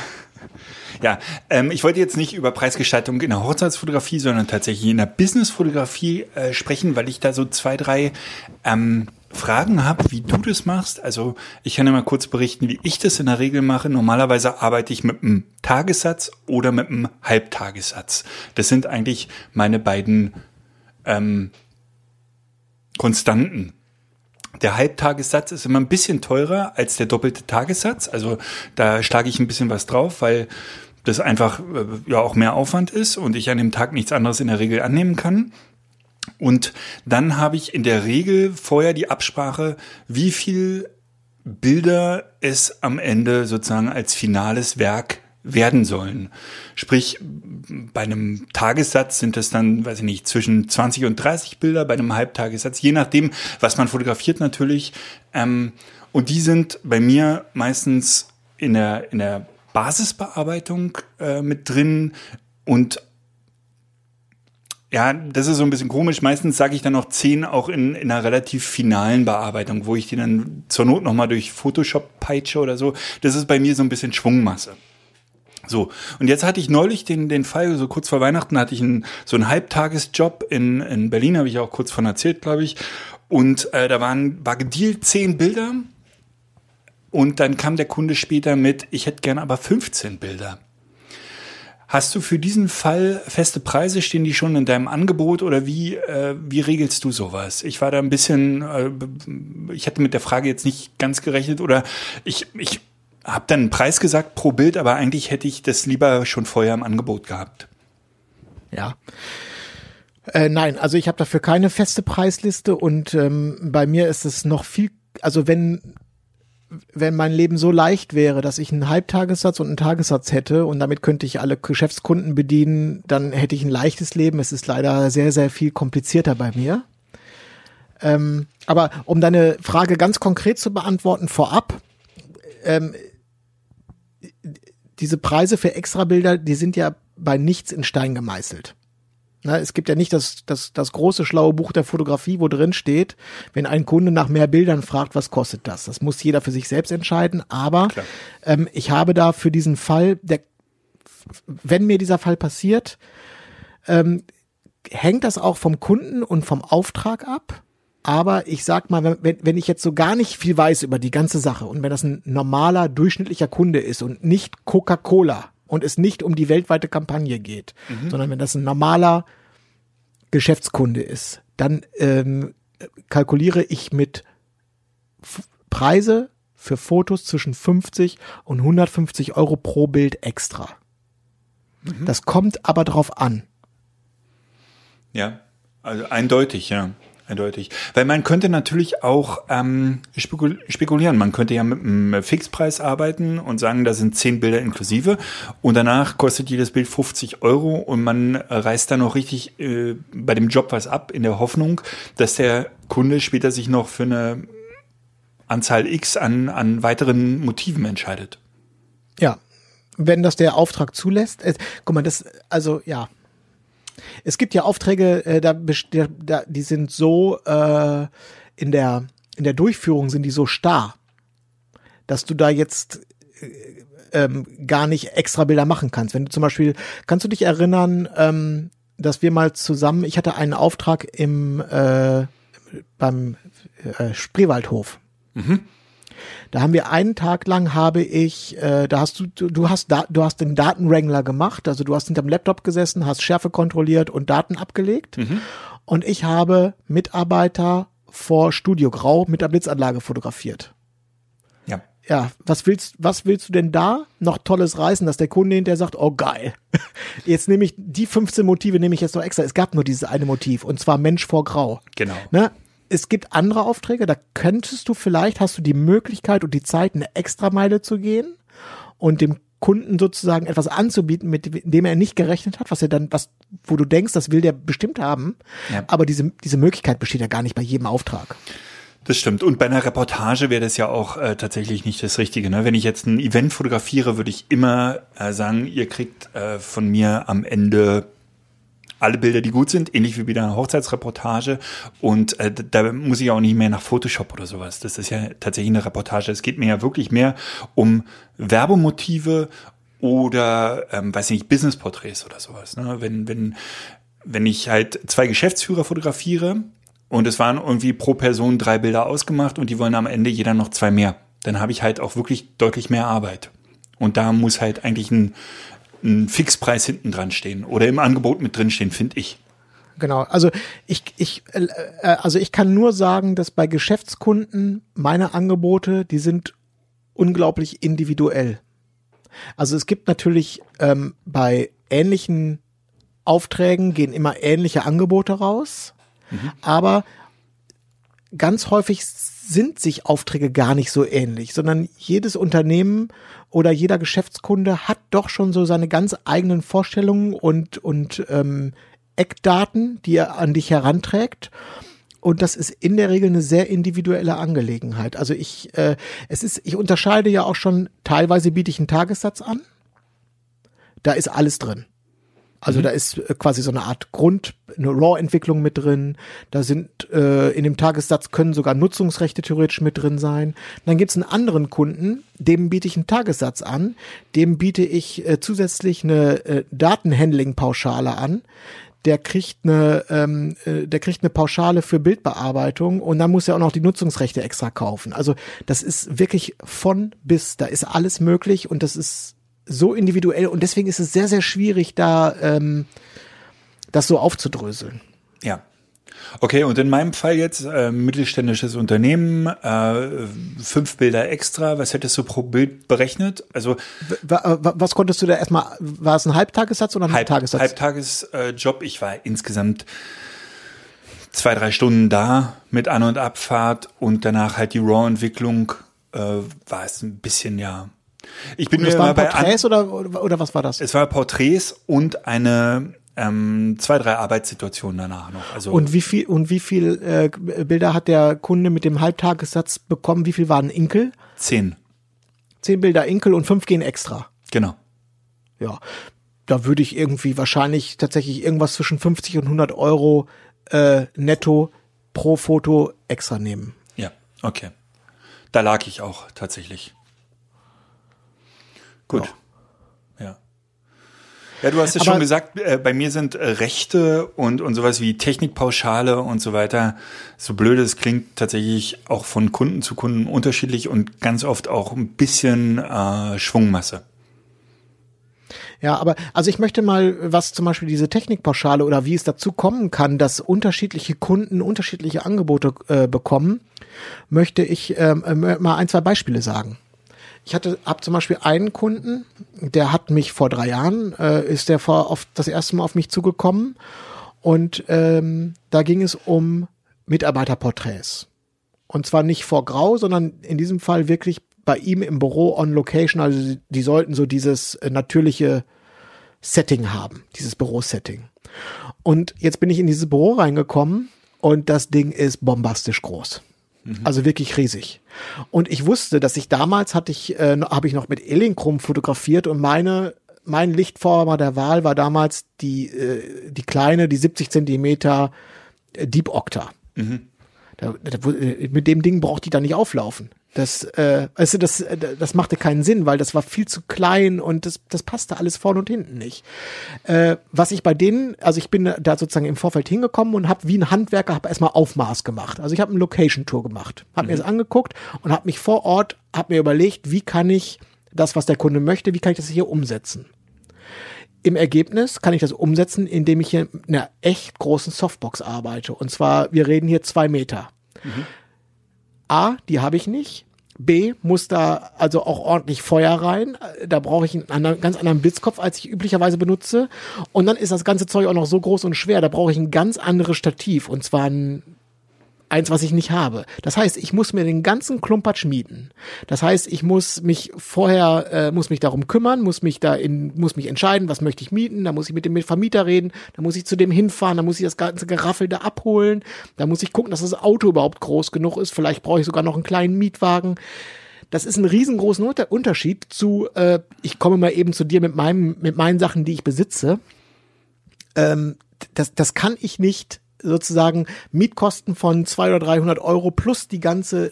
Ja, ähm, ich wollte jetzt nicht über Preisgestaltung in der Hochzeitsfotografie, sondern tatsächlich in der Businessfotografie äh, sprechen, weil ich da so zwei, drei ähm, Fragen habe, wie du das machst. Also ich kann ja mal kurz berichten, wie ich das in der Regel mache. Normalerweise arbeite ich mit einem Tagessatz oder mit einem Halbtagessatz. Das sind eigentlich meine beiden ähm, Konstanten. Der Halbtagessatz ist immer ein bisschen teurer als der doppelte Tagessatz. Also da schlage ich ein bisschen was drauf, weil das einfach äh, ja auch mehr Aufwand ist und ich an dem Tag nichts anderes in der Regel annehmen kann. Und dann habe ich in der Regel vorher die Absprache, wie viel Bilder es am Ende sozusagen als finales Werk werden sollen. Sprich, bei einem Tagessatz sind es dann, weiß ich nicht, zwischen 20 und 30 Bilder, bei einem Halbtagessatz, je nachdem, was man fotografiert natürlich. Ähm, und die sind bei mir meistens in der, in der Basisbearbeitung äh, mit drin und ja, das ist so ein bisschen komisch. Meistens sage ich dann noch zehn auch in, in einer relativ finalen Bearbeitung, wo ich die dann zur Not nochmal durch Photoshop peitsche oder so. Das ist bei mir so ein bisschen Schwungmasse. So, und jetzt hatte ich neulich den, den Fall, so kurz vor Weihnachten hatte ich einen, so einen Halbtagesjob in, in Berlin, habe ich auch kurz von erzählt, glaube ich. Und äh, da waren, war gedealt zehn Bilder. Und dann kam der Kunde später mit, ich hätte gern aber 15 Bilder. Hast du für diesen Fall feste Preise? Stehen die schon in deinem Angebot oder wie, äh, wie regelst du sowas? Ich war da ein bisschen, äh, ich hatte mit der Frage jetzt nicht ganz gerechnet oder ich, ich habe dann einen Preis gesagt pro Bild, aber eigentlich hätte ich das lieber schon vorher im Angebot gehabt. Ja. Äh, nein, also ich habe dafür keine feste Preisliste und ähm, bei mir ist es noch viel, also wenn wenn mein Leben so leicht wäre, dass ich einen Halbtagessatz und einen Tagessatz hätte und damit könnte ich alle Geschäftskunden bedienen, dann hätte ich ein leichtes Leben. Es ist leider sehr, sehr viel komplizierter bei mir. Ähm, aber um deine Frage ganz konkret zu beantworten vorab, ähm, diese Preise für Extrabilder, die sind ja bei nichts in Stein gemeißelt. Na, es gibt ja nicht das, das, das große schlaue Buch der Fotografie, wo drin steht, wenn ein Kunde nach mehr Bildern fragt, was kostet das? Das muss jeder für sich selbst entscheiden. Aber ähm, ich habe da für diesen Fall, der, wenn mir dieser Fall passiert, ähm, hängt das auch vom Kunden und vom Auftrag ab. Aber ich sag mal, wenn, wenn ich jetzt so gar nicht viel weiß über die ganze Sache und wenn das ein normaler, durchschnittlicher Kunde ist und nicht Coca-Cola, und es nicht um die weltweite Kampagne geht, mhm. sondern wenn das ein normaler Geschäftskunde ist, dann ähm, kalkuliere ich mit F Preise für Fotos zwischen 50 und 150 Euro pro Bild extra. Mhm. Das kommt aber drauf an. Ja, also eindeutig, ja eindeutig. Weil man könnte natürlich auch ähm, spekulieren. Man könnte ja mit einem Fixpreis arbeiten und sagen, da sind zehn Bilder inklusive und danach kostet jedes Bild 50 Euro und man reißt dann noch richtig äh, bei dem Job was ab in der Hoffnung, dass der Kunde später sich noch für eine Anzahl X an, an weiteren Motiven entscheidet. Ja, wenn das der Auftrag zulässt. Äh, guck mal, das, also ja, es gibt ja Aufträge, äh, da, da, die sind so äh, in der in der Durchführung sind die so starr, dass du da jetzt äh, ähm, gar nicht extra Bilder machen kannst. Wenn du zum Beispiel, kannst du dich erinnern, ähm, dass wir mal zusammen, ich hatte einen Auftrag im äh, beim äh, Spreewaldhof. Mhm. Da haben wir einen Tag lang habe ich, äh, da hast du, du, hast da, du hast den Datenwrangler gemacht, also du hast hinterm Laptop gesessen, hast Schärfe kontrolliert und Daten abgelegt. Mhm. Und ich habe Mitarbeiter vor Studio Grau mit der Blitzanlage fotografiert. Ja. Ja, was willst, was willst du denn da noch Tolles reißen, dass der Kunde hinterher sagt, oh geil, (laughs) jetzt nehme ich die 15 Motive nehme ich jetzt noch extra. Es gab nur dieses eine Motiv und zwar Mensch vor Grau. Genau. Ne? Es gibt andere Aufträge, da könntest du vielleicht, hast du die Möglichkeit und die Zeit, eine Extrameile zu gehen und dem Kunden sozusagen etwas anzubieten, mit dem er nicht gerechnet hat, was er dann, was, wo du denkst, das will der bestimmt haben. Ja. Aber diese, diese Möglichkeit besteht ja gar nicht bei jedem Auftrag. Das stimmt. Und bei einer Reportage wäre das ja auch äh, tatsächlich nicht das Richtige. Ne? Wenn ich jetzt ein Event fotografiere, würde ich immer äh, sagen, ihr kriegt äh, von mir am Ende alle Bilder, die gut sind, ähnlich wie bei einer Hochzeitsreportage. Und äh, da muss ich auch nicht mehr nach Photoshop oder sowas. Das ist ja tatsächlich eine Reportage. Es geht mir ja wirklich mehr um Werbemotive oder, ähm, weiß nicht, Business-Porträts oder sowas. Ne? Wenn, wenn, wenn ich halt zwei Geschäftsführer fotografiere und es waren irgendwie pro Person drei Bilder ausgemacht und die wollen am Ende jeder noch zwei mehr, dann habe ich halt auch wirklich deutlich mehr Arbeit. Und da muss halt eigentlich ein, ein Fixpreis hinten dran stehen oder im Angebot mit drin stehen, finde ich. Genau, also ich, ich, äh, äh, also ich kann nur sagen, dass bei Geschäftskunden meine Angebote, die sind unglaublich individuell. Also es gibt natürlich ähm, bei ähnlichen Aufträgen gehen immer ähnliche Angebote raus, mhm. aber ganz häufig sind sich Aufträge gar nicht so ähnlich, sondern jedes Unternehmen oder jeder Geschäftskunde hat doch schon so seine ganz eigenen Vorstellungen und, und ähm, Eckdaten, die er an dich heranträgt. Und das ist in der Regel eine sehr individuelle Angelegenheit. Also ich, äh, es ist, ich unterscheide ja auch schon, teilweise biete ich einen Tagessatz an. Da ist alles drin. Also mhm. da ist äh, quasi so eine Art Grund, eine RAW-Entwicklung mit drin. Da sind äh, in dem Tagessatz können sogar Nutzungsrechte theoretisch mit drin sein. Dann gibt's einen anderen Kunden, dem biete ich einen Tagessatz an, dem biete ich äh, zusätzlich eine äh, Datenhandling-Pauschale an der kriegt eine, ähm, äh, der kriegt eine Pauschale für Bildbearbeitung und dann muss er auch noch die Nutzungsrechte extra kaufen. Also das ist wirklich von bis, da ist alles möglich und das ist so individuell und deswegen ist es sehr, sehr schwierig, da ähm, das so aufzudröseln. Ja, Okay, und in meinem Fall jetzt äh, mittelständisches Unternehmen, äh, fünf Bilder extra. Was hättest du pro Bild berechnet? Also was konntest du da erstmal? War es ein Halbtagessatz oder ein Halb, Tagessatz? Halbtagesjob. Äh, ich war insgesamt zwei drei Stunden da mit An- und Abfahrt und danach halt die RAW-Entwicklung. Äh, war es ein bisschen ja. Ich bin und das waren Porträts oder, oder was war das? Es war Porträts und eine ähm, zwei, drei Arbeitssituationen danach noch. Also und wie viel und wie viel äh, Bilder hat der Kunde mit dem Halbtagessatz bekommen? Wie viel waren Inkel? Zehn. Zehn Bilder Inkel und fünf gehen extra. Genau. Ja, da würde ich irgendwie wahrscheinlich tatsächlich irgendwas zwischen 50 und 100 Euro äh, netto pro Foto extra nehmen. Ja, okay. Da lag ich auch tatsächlich. Gut. Ja. Ja, du hast es schon gesagt, äh, bei mir sind äh, Rechte und, und sowas wie Technikpauschale und so weiter, so blöd es klingt, tatsächlich auch von Kunden zu Kunden unterschiedlich und ganz oft auch ein bisschen äh, Schwungmasse. Ja, aber also ich möchte mal, was zum Beispiel diese Technikpauschale oder wie es dazu kommen kann, dass unterschiedliche Kunden unterschiedliche Angebote äh, bekommen, möchte ich ähm, äh, mal ein, zwei Beispiele sagen. Ich hatte, habe zum Beispiel einen Kunden, der hat mich vor drei Jahren, äh, ist der vor auf das erste Mal auf mich zugekommen und ähm, da ging es um Mitarbeiterporträts. Und zwar nicht vor Grau, sondern in diesem Fall wirklich bei ihm im Büro on Location. Also die, die sollten so dieses äh, natürliche Setting haben, dieses Bürosetting. Und jetzt bin ich in dieses Büro reingekommen und das Ding ist bombastisch groß. Mhm. Also wirklich riesig. Und ich wusste, dass ich damals hatte ich, äh, habe ich noch mit Elinchrom fotografiert und meine mein Lichtformer der Wahl war damals die äh, die kleine, die 70 Zentimeter äh, Deep Octa. Mhm. Da, da, äh, mit dem Ding braucht die da nicht auflaufen. Das, äh, also das, äh, das machte keinen Sinn, weil das war viel zu klein und das, das passte alles vorne und hinten nicht. Äh, was ich bei denen, also ich bin da sozusagen im Vorfeld hingekommen und habe wie ein Handwerker hab erstmal Aufmaß gemacht. Also ich habe eine Location Tour gemacht, habe mhm. mir das angeguckt und habe mich vor Ort, habe mir überlegt, wie kann ich das, was der Kunde möchte, wie kann ich das hier umsetzen? Im Ergebnis kann ich das umsetzen, indem ich hier in einer echt großen Softbox arbeite. Und zwar, wir reden hier zwei Meter. Mhm. A, die habe ich nicht. B, muss da also auch ordentlich Feuer rein. Da brauche ich einen anderen, ganz anderen Blitzkopf, als ich üblicherweise benutze. Und dann ist das ganze Zeug auch noch so groß und schwer. Da brauche ich ein ganz anderes Stativ. Und zwar ein eins, was ich nicht habe. Das heißt, ich muss mir den ganzen Klumpatsch mieten. Das heißt, ich muss mich vorher, äh, muss mich darum kümmern, muss mich da in, muss mich entscheiden, was möchte ich mieten, da muss ich mit dem Vermieter reden, da muss ich zu dem hinfahren, da muss ich das ganze Geraffel da abholen, da muss ich gucken, dass das Auto überhaupt groß genug ist, vielleicht brauche ich sogar noch einen kleinen Mietwagen. Das ist ein riesengroßen Unterschied zu, äh, ich komme mal eben zu dir mit meinem, mit meinen Sachen, die ich besitze. Ähm, das, das kann ich nicht sozusagen Mietkosten von 200 oder 300 Euro plus die ganze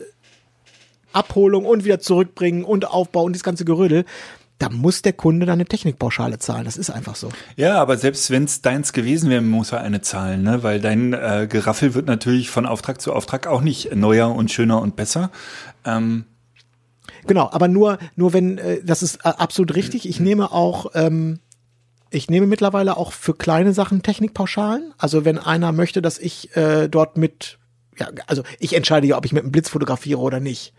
Abholung und wieder zurückbringen und Aufbau und das ganze Gerödel. da muss der Kunde dann eine Technikpauschale zahlen. Das ist einfach so. Ja, aber selbst wenn es deins gewesen wäre, muss er eine zahlen, ne? Weil dein äh, Geraffel wird natürlich von Auftrag zu Auftrag auch nicht neuer und schöner und besser. Ähm, Genau, aber nur, nur wenn, äh, das ist äh, absolut richtig. Ich nehme auch, ähm, ich nehme mittlerweile auch für kleine Sachen Technikpauschalen. Also wenn einer möchte, dass ich äh, dort mit, ja, also ich entscheide ja, ob ich mit einem Blitz fotografiere oder nicht.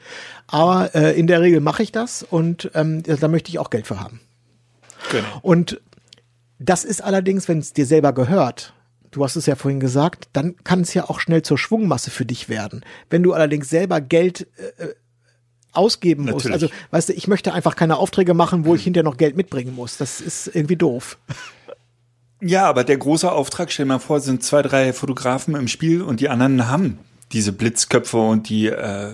Aber äh, in der Regel mache ich das und ähm, da möchte ich auch Geld für haben. genau. Und das ist allerdings, wenn es dir selber gehört, du hast es ja vorhin gesagt, dann kann es ja auch schnell zur Schwungmasse für dich werden. Wenn du allerdings selber Geld äh, ausgeben Natürlich. also weißt du, ich möchte einfach keine Aufträge machen, wo ich hinterher noch Geld mitbringen muss. Das ist irgendwie doof. Ja, aber der große Auftrag, stell dir mal vor, sind zwei, drei Fotografen im Spiel und die anderen haben diese Blitzköpfe und die, äh,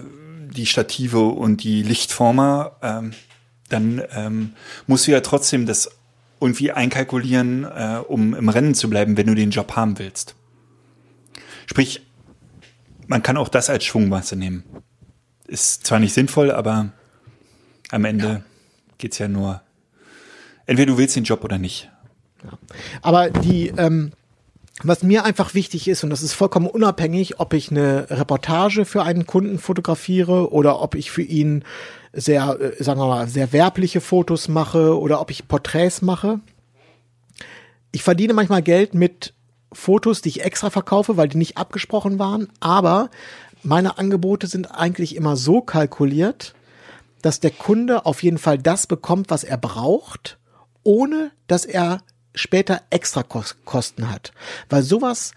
die Stative und die Lichtformer. Ähm, dann ähm, musst du ja trotzdem das irgendwie einkalkulieren, äh, um im Rennen zu bleiben, wenn du den Job haben willst. Sprich, man kann auch das als Schwungmasse nehmen. Ist zwar nicht sinnvoll, aber am Ende geht's ja nur. Entweder du willst den Job oder nicht. Aber die, ähm, was mir einfach wichtig ist, und das ist vollkommen unabhängig, ob ich eine Reportage für einen Kunden fotografiere oder ob ich für ihn sehr, äh, sagen wir mal, sehr werbliche Fotos mache oder ob ich Porträts mache. Ich verdiene manchmal Geld mit Fotos, die ich extra verkaufe, weil die nicht abgesprochen waren, aber meine Angebote sind eigentlich immer so kalkuliert, dass der Kunde auf jeden Fall das bekommt, was er braucht, ohne dass er später extra Kos- Kosten hat. Weil sowas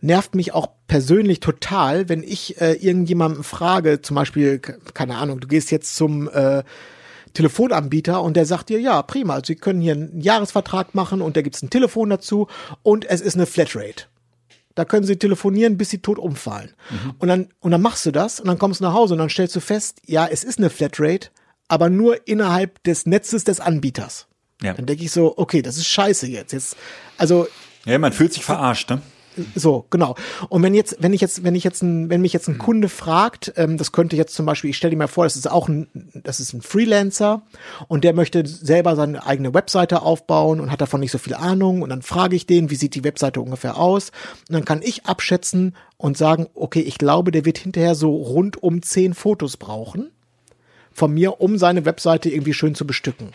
nervt mich auch persönlich total, wenn ich äh, irgendjemanden frage, zum Beispiel, ke- keine Ahnung, du gehst jetzt zum äh, Telefonanbieter und der sagt dir, ja, prima, Sie können hier einen Jahresvertrag machen und da gibt's ein Telefon dazu und es ist eine Flatrate. Da können sie telefonieren, bis sie tot umfallen. Und dann, und dann machst du das und dann kommst du nach Hause und dann stellst du fest, ja, es ist eine Flatrate, aber nur innerhalb des Netzes des Anbieters. Ja. Dann denke ich so, okay, das ist scheiße jetzt. Jetzt, also Ja, man fühlt sich verarscht, ne? So, genau. Und wenn jetzt, wenn ich jetzt, wenn ich jetzt ein, wenn mich jetzt ein Kunde fragt, ähm, das könnte jetzt zum Beispiel, ich stelle dir mal vor, das ist auch ein, das ist ein Freelancer und der möchte selber seine eigene Webseite aufbauen und hat davon nicht so viel Ahnung und dann frage ich den, wie sieht die Webseite ungefähr aus? Und dann kann ich abschätzen und sagen, okay, ich glaube, der wird hinterher so rund um zehn Fotos brauchen von mir, um seine Webseite irgendwie schön zu bestücken.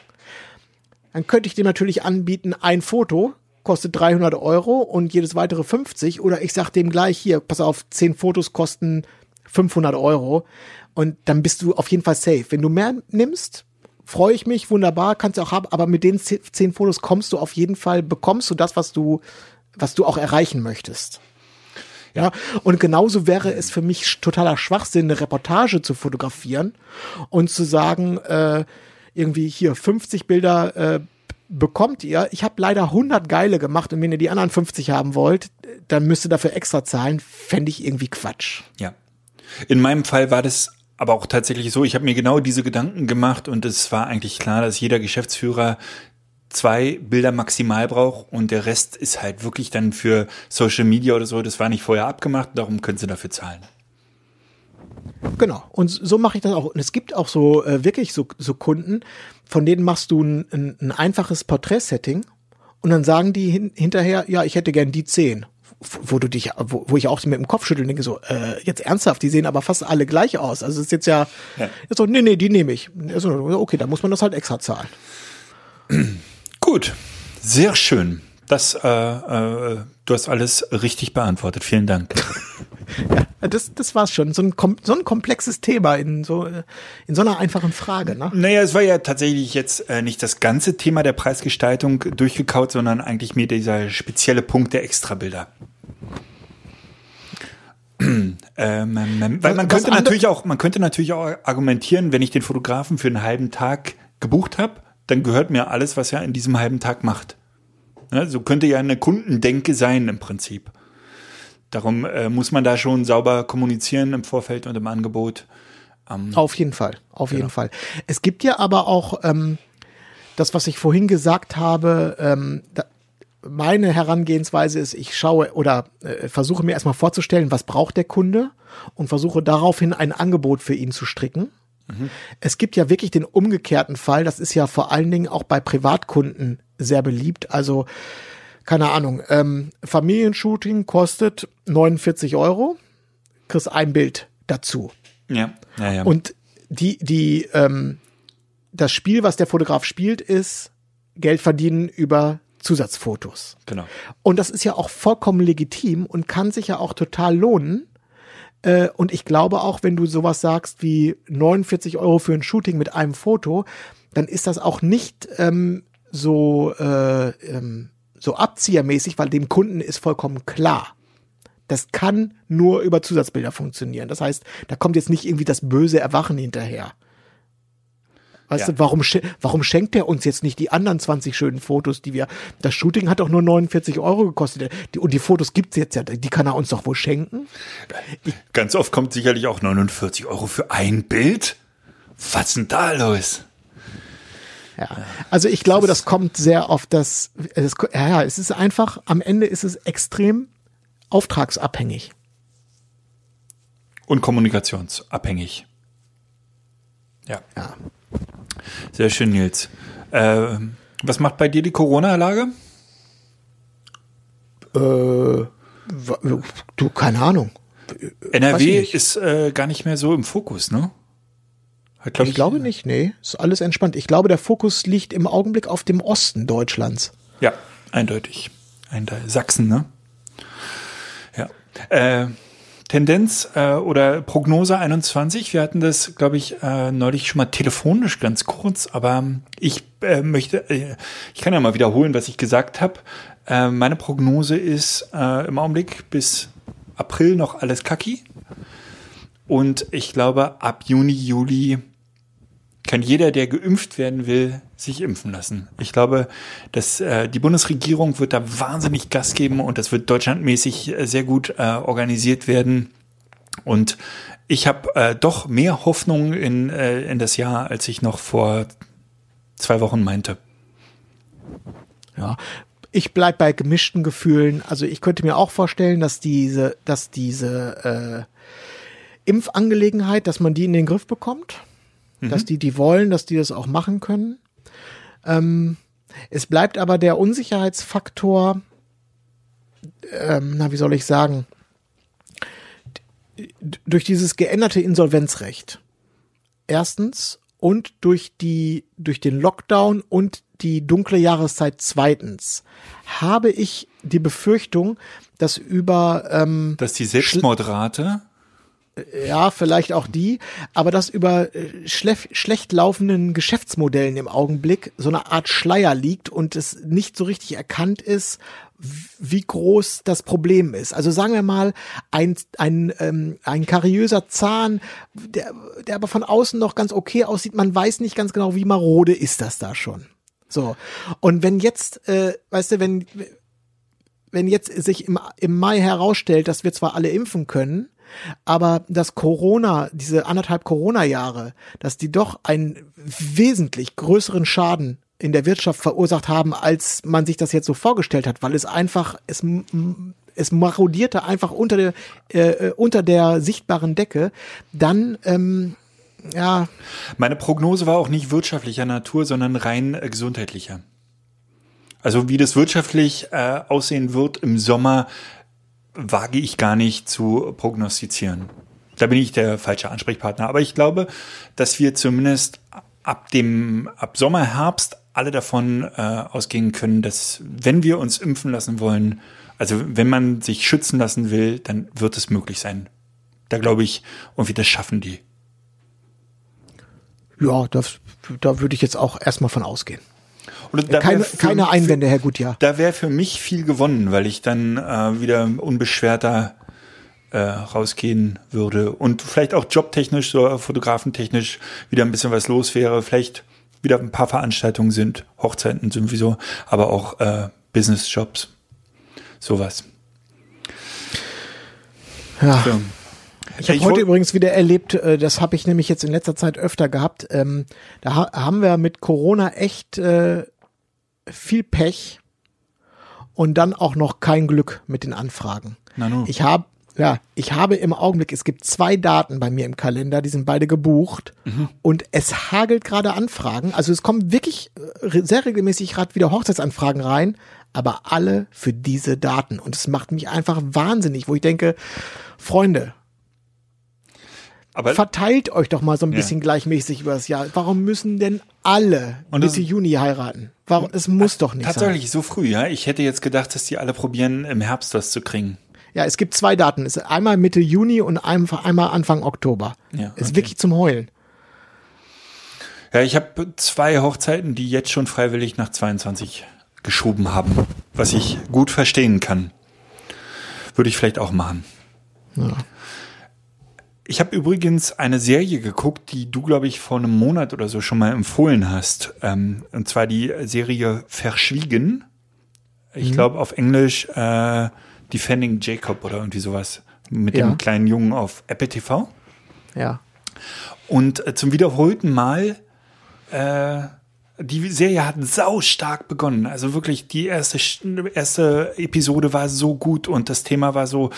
Dann könnte ich dem natürlich anbieten, ein Foto kostet 300 Euro und jedes weitere 50 oder ich sag dem gleich hier, pass auf, 10 Fotos kosten 500 Euro und dann bist du auf jeden Fall safe. Wenn du mehr nimmst, freue ich mich, wunderbar, kannst du auch haben, aber mit den 10 Fotos kommst du auf jeden Fall, bekommst du das, was du, was du auch erreichen möchtest. Ja, und genauso wäre es für mich totaler Schwachsinn, eine Reportage zu fotografieren und zu sagen, äh, irgendwie hier 50 Bilder äh, bekommt ihr. Ich habe leider 100 geile gemacht und wenn ihr die anderen 50 haben wollt, dann müsst ihr dafür extra zahlen. Fände ich irgendwie Quatsch. Ja. In meinem Fall war das aber auch tatsächlich so, ich habe mir genau diese Gedanken gemacht und es war eigentlich klar, dass jeder Geschäftsführer zwei Bilder maximal braucht und der Rest ist halt wirklich dann für Social Media oder so, das war nicht vorher abgemacht, darum können sie dafür zahlen. Genau. Und so mache ich das auch. Und es gibt auch so äh, wirklich so, so Kunden, von denen machst du ein, ein, ein einfaches Porträtsetting und dann sagen die hin, hinterher, ja, ich hätte gern die zehn. Wo- du dich, wo, wo ich auch mit dem Kopf schüttel und denke so, äh, jetzt ernsthaft, die sehen aber fast alle gleich aus. Also es ist jetzt ja, Ja. Jetzt so, nee, nee, die nehme ich. Also, okay, da muss man das halt extra zahlen. Gut, sehr schön. Das, äh, äh, du hast alles richtig beantwortet. Vielen Dank. (laughs) Das, das war's schon. So ein, so ein komplexes Thema in so, äh, in so einer einfachen Frage, ne? Naja, es war ja tatsächlich jetzt äh, nicht das ganze Thema der Preisgestaltung durchgekaut, sondern eigentlich mir dieser spezielle Punkt der Extrabilder. (clears throat) ähm, ähm, ähm, weil man könnte natürlich auch, man könnte natürlich auch argumentieren, wenn ich den Fotografen für einen halben Tag gebucht habe, dann gehört mir alles, was er in diesem halben Tag macht. Ne, so könnte ja eine Kundendenke sein im Prinzip. Darum äh, muss man da schon sauber kommunizieren im Vorfeld und im Angebot. Auf jeden Fall, auf jeden Fall. Es gibt ja aber auch ähm, das, was ich vorhin gesagt habe, ähm, da, meine Herangehensweise ist, ich schaue oder äh, versuche mir erstmal vorzustellen, was braucht der Kunde und versuche daraufhin ein Angebot für ihn zu stricken. Es gibt ja wirklich den umgekehrten Fall. Das ist ja vor allen Dingen auch bei Privatkunden sehr beliebt. Also, keine Ahnung, ähm, Familienshooting kostet 49 Euro, kriegst ein Bild dazu. Ja, ja, ja. Und die, die, ähm, das Spiel, was der Fotograf spielt, ist Geld verdienen über Zusatzfotos. genau. Und das ist ja auch vollkommen legitim und kann sich ja auch total lohnen. Äh, Und ich glaube auch, wenn du sowas sagst wie 49 Euro für ein Shooting mit einem Foto, dann ist das auch nicht ähm, so, äh, ähm, so abziehermäßig, weil dem Kunden ist vollkommen klar. Das kann nur über Zusatzbilder funktionieren. Das heißt, da kommt jetzt nicht irgendwie das böse Erwachen hinterher. Weißt Ja. du, warum, warum schenkt er uns jetzt nicht die anderen 20 schönen Fotos, die wir. Das Shooting hat doch nur 49 Euro gekostet. Die, und die Fotos gibt's jetzt ja, die kann er uns doch wohl schenken. Ganz oft kommt sicherlich auch 49 Euro für ein Bild. Was denn da los? Ja. Also ich glaube, das kommt sehr auf das, das. Ja, es ist einfach, am Ende ist es extrem auftragsabhängig. Und kommunikationsabhängig. Ja, Ja. sehr schön, Nils. Äh, was macht bei dir die Corona-Lage? Äh, du, keine Ahnung. NRW ist äh, gar nicht mehr so im Fokus, ne? Hat, Ich glaube nicht, nee. Ist alles entspannt. Ich glaube, der Fokus liegt im Augenblick auf dem Osten Deutschlands. Ja, eindeutig. Eindeutig. Sachsen, ne? Ja. Äh, Tendenz äh, oder Prognose 21. Wir hatten das, glaube ich, äh, neulich schon mal telefonisch ganz kurz, aber ich äh, möchte, äh, ich kann ja mal wiederholen, was ich gesagt habe. Äh, meine Prognose ist äh, im Augenblick bis April noch alles kacki. Und ich glaube, ab Juni, Juli kann jeder, der geimpft werden will, sich impfen lassen. Ich glaube, dass äh, die Bundesregierung wird da wahnsinnig Gas geben und das wird deutschlandmäßig äh, sehr gut äh, organisiert werden. Und ich habe äh, doch mehr Hoffnung in, äh, in das Jahr, als ich noch vor zwei Wochen meinte. Ja. Ich bleib bei gemischten Gefühlen. Also ich könnte mir auch vorstellen, dass diese, dass diese äh, Impfangelegenheit, dass man die in den Griff bekommt. Dass die, die wollen, dass die das auch machen können. Ähm, es bleibt aber der Unsicherheitsfaktor, ähm, na, wie soll ich sagen, durch dieses geänderte Insolvenzrecht. Erstens und durch die, durch den Lockdown und die dunkle Jahreszeit zweitens habe ich die Befürchtung, dass über ähm, Dass die Selbstmordrate, ja, vielleicht auch die, aber dass über äh, schlecht laufenden Geschäftsmodellen im Augenblick so eine Art Schleier liegt und es nicht so richtig erkannt ist, wie groß das Problem ist. Also sagen wir mal, ein, ein, ähm, ein kariöser Zahn, der, der aber von außen noch ganz okay aussieht, man weiß nicht ganz genau, wie marode ist das da schon. So. Und wenn jetzt, äh, weißt du, wenn, wenn jetzt sich im, im Mai herausstellt, dass wir zwar alle impfen können, aber dass Corona, diese anderthalb Corona-Jahre, dass die doch einen wesentlich größeren Schaden in der Wirtschaft verursacht haben, als man sich das jetzt so vorgestellt hat, weil es einfach, es, es marodierte einfach unter der, äh, äh, unter der sichtbaren Decke, dann, ähm, ja, meine Prognose war auch nicht wirtschaftlicher Natur, sondern rein äh, gesundheitlicher. Also wie das wirtschaftlich äh, aussehen wird im Sommer, wage ich gar nicht zu prognostizieren. Da bin ich der falsche Ansprechpartner. Aber ich glaube, dass wir zumindest ab dem, ab Sommer, Herbst alle davon äh, ausgehen können, dass wenn wir uns impfen lassen wollen, also wenn man sich schützen lassen will, dann wird es möglich sein. Da glaube ich, irgendwie das schaffen die. ja, das, da würde ich jetzt auch erstmal von ausgehen. Da Keine, keine Einwände, Herr Gutjahr. Da wäre für mich viel gewonnen, weil ich dann äh, wieder unbeschwerter äh, rausgehen würde und vielleicht auch jobtechnisch, so fotografentechnisch wieder ein bisschen was los wäre. Vielleicht wieder ein paar Veranstaltungen sind, Hochzeiten sowieso, aber auch äh, Business-Jobs, sowas. Ja. So. Ich habe heute übrigens wieder erlebt, äh, das habe ich nämlich jetzt in letzter Zeit öfter gehabt. Ähm, da ha haben wir mit Corona echt äh, viel Pech und dann auch noch kein Glück mit den Anfragen. Na nu. Ich habe Ja, ich habe im Augenblick, es gibt zwei Daten bei mir im Kalender, die sind beide gebucht und es hagelt gerade Anfragen. Also es kommen wirklich äh, sehr regelmäßig gerade wieder Hochzeitsanfragen rein, aber alle für diese Daten. Und es macht mich einfach wahnsinnig, wo ich denke, Freunde, Aber verteilt euch doch mal so ein Ja. bisschen gleichmäßig über das Jahr. Warum müssen denn alle Und Mitte Juni heiraten? Warum? Es muss doch nicht sein. tatsächlich so früh, ja. Ich hätte jetzt gedacht, dass die alle probieren, im Herbst was zu kriegen. Ja, es gibt zwei Daten. Es ist einmal Mitte Juni und einmal Anfang Oktober. Ja, Ist okay. wirklich zum Heulen. Ja, ich habe zwei Hochzeiten, die jetzt schon freiwillig nach 22 geschoben haben, was ich gut verstehen kann. Würde ich vielleicht auch machen. Ich habe übrigens eine Serie geguckt, die du, glaube ich, vor einem Monat oder so schon mal empfohlen hast. Ähm, und zwar die Serie Verschwiegen. Ich glaube auf Englisch äh, Defending Jacob oder irgendwie sowas. Mit Ja. dem kleinen Jungen auf Apple TV. Ja. Und äh, zum wiederholten Mal, äh, die Serie hat sau stark begonnen. Also wirklich, die erste, erste Episode war so gut und das Thema war so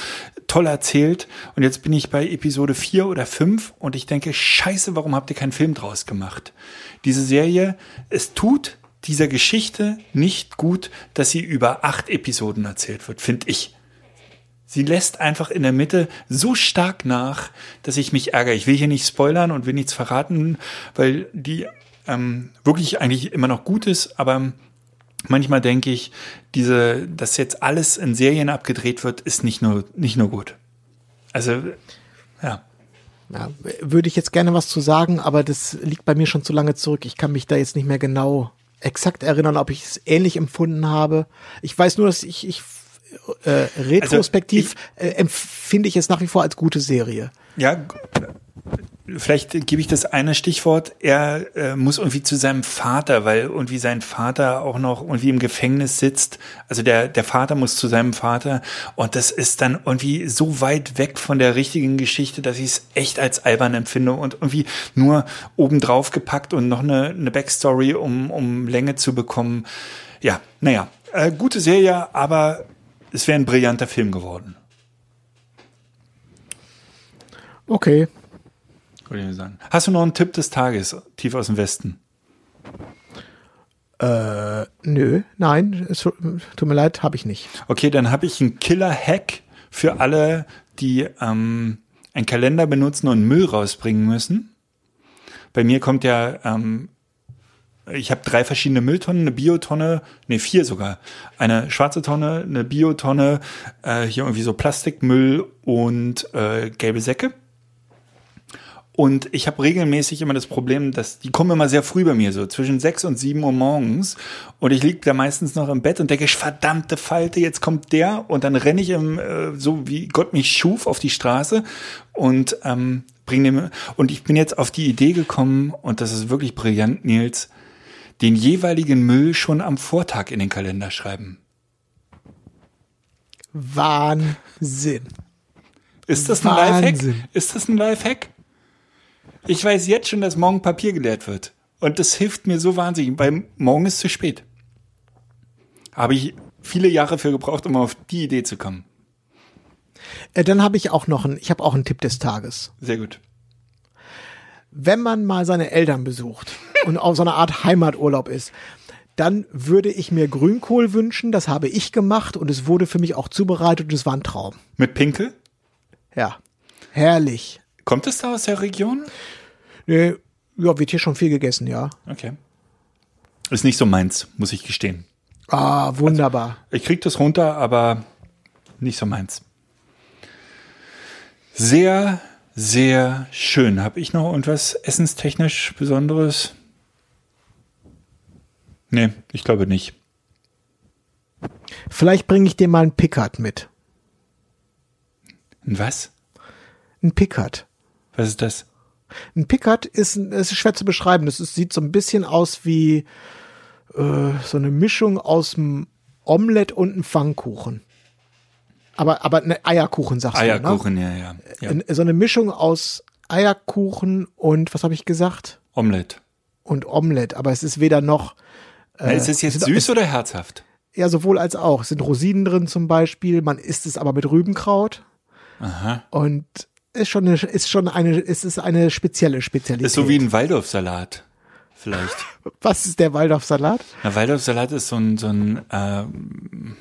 toll erzählt. Und jetzt bin ich bei Episode 4 oder 5 und ich denke, scheiße, warum habt ihr keinen Film draus gemacht? Diese Serie, es tut dieser Geschichte nicht gut, dass sie über acht Episoden erzählt wird, finde ich. Sie lässt einfach in der Mitte so stark nach, dass ich mich ärgere. Ich will hier nicht spoilern und will nichts verraten, weil die ähm, wirklich eigentlich immer noch gut ist, aber manchmal denke ich, diese, dass jetzt alles in Serien abgedreht wird, ist nicht nur, nicht nur gut. Also, ja. Ja, würde ich jetzt gerne was zu sagen, aber das liegt bei mir schon zu lange zurück. Ich kann mich da jetzt nicht mehr genau exakt erinnern, ob ich es ähnlich empfunden habe. Ich weiß nur, dass ich, ich äh, retrospektiv äh, empfinde ich es nach wie vor als gute Serie. Ja, vielleicht gebe ich das eine Stichwort. Er äh, muss irgendwie zu seinem Vater, weil irgendwie sein Vater auch noch irgendwie im Gefängnis sitzt. Also der, der Vater muss zu seinem Vater. Und das ist dann irgendwie so weit weg von der richtigen Geschichte, dass ich es echt als albern empfinde und irgendwie nur obendrauf gepackt und noch eine, eine Backstory, um, um Länge zu bekommen. Ja, naja, äh, gute Serie, aber es wäre ein brillanter Film geworden. Okay. Würde ich sagen. Hast du noch einen Tipp des Tages, tief aus dem Westen? Äh, nö, nein, es, tut mir leid, habe ich nicht. Okay, dann habe ich einen Killer-Hack für alle, die ähm, einen Kalender benutzen und Müll rausbringen müssen. Bei mir kommt ja, ähm, ich habe drei verschiedene Mülltonnen, eine Biotonne, nee, vier sogar. Eine schwarze Tonne, eine Biotonne, äh, hier irgendwie so Plastikmüll und äh, gelbe Säcke. Und ich habe regelmäßig immer das Problem, dass die kommen immer sehr früh bei mir, so zwischen sechs und sieben Uhr morgens. Und ich lieg da meistens noch im Bett und denke, verdammte Falte, jetzt kommt der. Und dann renne ich im, äh, so wie Gott mich schuf auf die Straße und ähm, bringe dem. Und ich bin jetzt auf die Idee gekommen, und das ist wirklich brillant, Nils, den jeweiligen Müll schon am Vortag in den Kalender schreiben. Wahnsinn. Ist das ein Lifehack? Wahnsinn. Ist das ein Lifehack? Ich weiß jetzt schon, dass morgen Papier geleert wird. Und das hilft mir so wahnsinnig, weil morgen ist zu spät. Habe ich viele Jahre für gebraucht, um auf die Idee zu kommen. Äh, dann habe ich auch noch einen, ich habe auch einen Tipp des Tages. Sehr gut. Wenn man mal seine Eltern besucht und auf so eine Art Heimaturlaub ist, dann würde ich mir Grünkohl wünschen. Das habe ich gemacht und es wurde für mich auch zubereitet und es war ein Traum. Mit Pinkel? Ja, herrlich. Kommt es da aus der Region? Nee, ja, wird hier schon viel gegessen, ja. Okay. Ist nicht so meins, muss ich gestehen. Ah, wunderbar. Ich krieg das runter, aber nicht so meins. Sehr, sehr schön. Habe ich noch irgendwas essenstechnisch Besonderes? Nee, ich glaube nicht. Vielleicht bringe ich dir mal einen Pickard mit. Ein was? Ein Pickard. Was ist das? Ein Pickard ist, ist schwer zu beschreiben. Das ist, sieht so ein bisschen aus wie äh, so eine Mischung aus einem Omelett und einem Pfannkuchen. Aber, aber eine Eierkuchen, sagst Eierkuchen, ja, ja. du, ja. ne? So eine Mischung aus Eierkuchen und, was habe ich gesagt? Omelette. Und Omelett. Aber es ist weder noch, Na, ist es jetzt es- süß oder herzhaft? ja, sowohl als auch. Es sind Rosinen drin zum Beispiel. Man isst es aber mit Rübenkraut. Und ist schon eine, ist schon eine, ist es eine spezielle Spezialität. Ist so wie ein Waldorfsalat. Vielleicht. (laughs) Was ist der Waldorfsalat? Na, Waldorfsalat ist so ein, so ein ähm,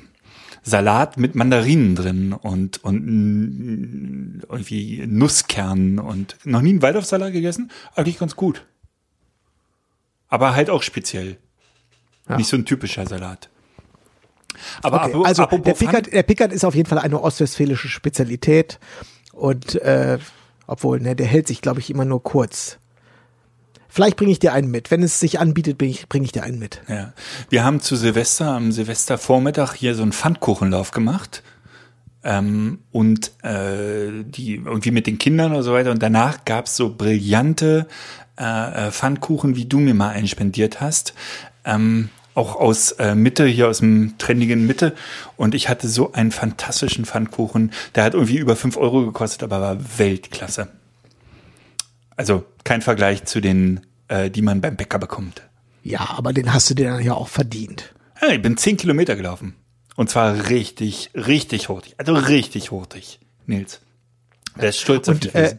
Salat mit Mandarinen drin und, und irgendwie Nusskernen und noch nie einen Waldorfsalat gegessen? Eigentlich ganz gut. Aber halt auch speziell. Nicht so ein typischer Salat. Aber Okay, also der Pickard, der Pickard ist auf jeden Fall eine ostwestfälische Spezialität und äh, obwohl, ne, der hält sich, glaube ich, immer nur kurz. Vielleicht bringe ich dir einen mit. Wenn es sich anbietet, bringe ich, bring ich dir einen mit. Ja. Wir haben zu Silvester, am Silvestervormittag hier so einen Pfannkuchenlauf gemacht. Ähm, und äh, die irgendwie mit den Kindern oder so weiter. Und danach gab's so brillante äh, äh, Pfannkuchen, wie du mir mal einen spendiert hast. Ähm, auch aus äh, Mitte, hier aus dem trendigen Mitte. Und ich hatte so einen fantastischen Pfannkuchen. Der hat irgendwie über fünf Euro gekostet, aber war Weltklasse. Also kein Vergleich zu den, äh, die man beim Bäcker bekommt. Ja, aber den hast du dir dann ja auch verdient. Ja, ich bin zehn Kilometer gelaufen. Und zwar richtig, richtig hurtig. Also richtig hurtig, Nils. Der ist stolz auf Und dich. äh,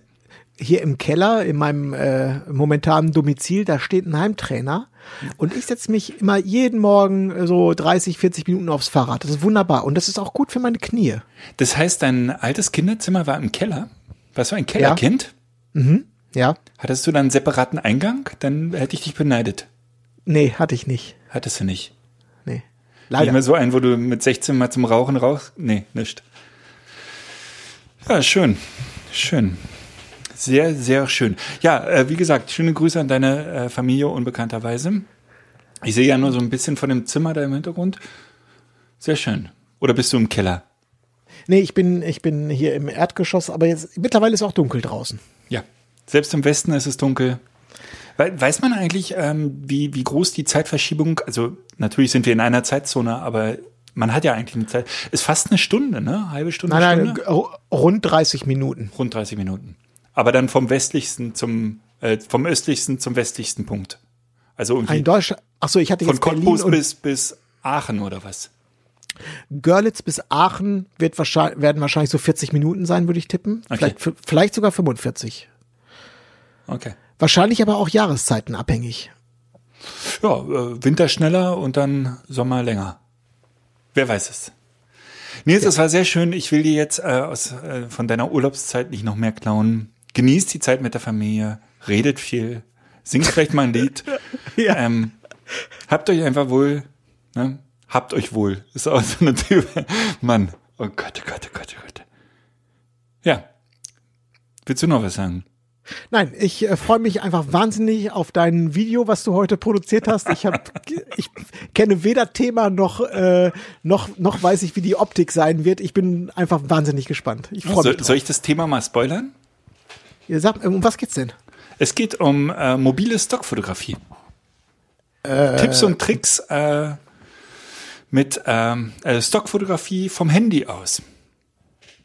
hier im Keller, in meinem äh, momentanen Domizil, da steht ein Heimtrainer. Und ich setze mich immer jeden Morgen äh, so 30, 40 Minuten aufs Fahrrad. Das ist wunderbar. Und das ist auch gut für meine Knie. das heißt, dein altes Kinderzimmer war im Keller? Warst du ein Kellerkind? Ja? Hattest du dann einen separaten Eingang? Dann hätte ich dich beneidet. Nee, hatte ich nicht. Hattest du nicht. Nee. Nicht Leider. mehr so einen, wo du mit 16 mal zum Rauchen rauchst? Nee, nicht. Ja, schön. Schön. Sehr, sehr schön. Ja, äh, wie gesagt, schöne Grüße an deine äh, Familie unbekannterweise. Ich sehe ja nur so ein bisschen von dem Zimmer da im Hintergrund. Sehr schön. Oder bist du im Keller? Nee, ich bin, ich bin hier im Erdgeschoss, aber jetzt mittlerweile ist auch dunkel draußen. Ja. Selbst im Westen ist es dunkel. We- Weiß man eigentlich, ähm, wie, wie groß die Zeitverschiebung, also natürlich sind wir in einer Zeitzone, aber man hat ja eigentlich eine Zeit, ist fast eine Stunde, ne? Halbe Stunde, Nein, nein, Stunde? rund 30 Minuten. Rund 30 Minuten. Aber dann vom westlichsten zum, äh, vom östlichsten zum westlichsten Punkt. Also irgendwie Ein Deutscher, ach so, ich hatte von jetzt Berlin Cottbus bis, bis Aachen oder was? Görlitz bis Aachen wird wahrscheinlich, werden wahrscheinlich so 40 Minuten sein, würde ich tippen. Vielleicht, f- vielleicht sogar 45. Okay. Wahrscheinlich aber auch Jahreszeiten abhängig. Ja, äh, Winter schneller und dann Sommer länger. Wer weiß es. Nils, es war sehr schön. Ich will dir jetzt äh, aus, äh, von deiner Urlaubszeit nicht noch mehr klauen. Genießt die Zeit mit der Familie, redet viel, singt vielleicht mal ein Lied. (laughs) Ja. ähm, habt euch einfach wohl, ne? Habt euch wohl. Ist auch so eine Typ. Mann. Oh Gott, oh Gott, oh Gott, oh Gott. Ja. Willst du noch was sagen? Nein, ich äh, freue mich einfach wahnsinnig auf dein Video, was du heute produziert hast. Ich habe, (laughs) ich kenne weder Thema noch äh, noch noch weiß ich, wie die Optik sein wird. Ich bin einfach wahnsinnig gespannt. Ich freue mich. Drauf. soll ich das Thema mal spoilern? Ihr sagt, um was geht's denn? Es geht um äh, mobile Stockfotografie. Tipps und Tricks äh, mit ähm, äh, Stockfotografie vom Handy aus.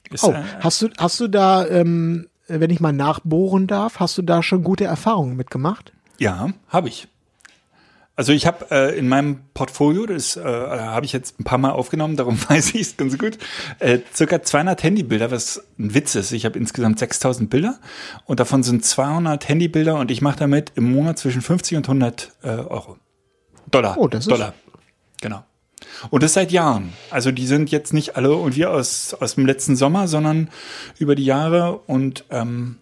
Ist, Oh, äh, hast du hast du da, ähm, wenn ich mal nachbohren darf, hast du da schon gute Erfahrungen mitgemacht? ja, habe ich. Also ich habe äh, in meinem Portfolio, das äh, habe ich jetzt ein paar Mal aufgenommen, darum (laughs) weiß ich es ganz gut, äh, circa 200 Handybilder, was ein Witz ist. Ich habe insgesamt 6000 Bilder und davon sind 200 Handybilder und ich mache damit im Monat zwischen 50 und 100 äh, Euro. Dollar. Oh, das ist- Dollar. Genau. Und das seit Jahren. Also die sind jetzt nicht alle irgendwie aus, aus dem letzten Sommer, sondern über die Jahre und ähm,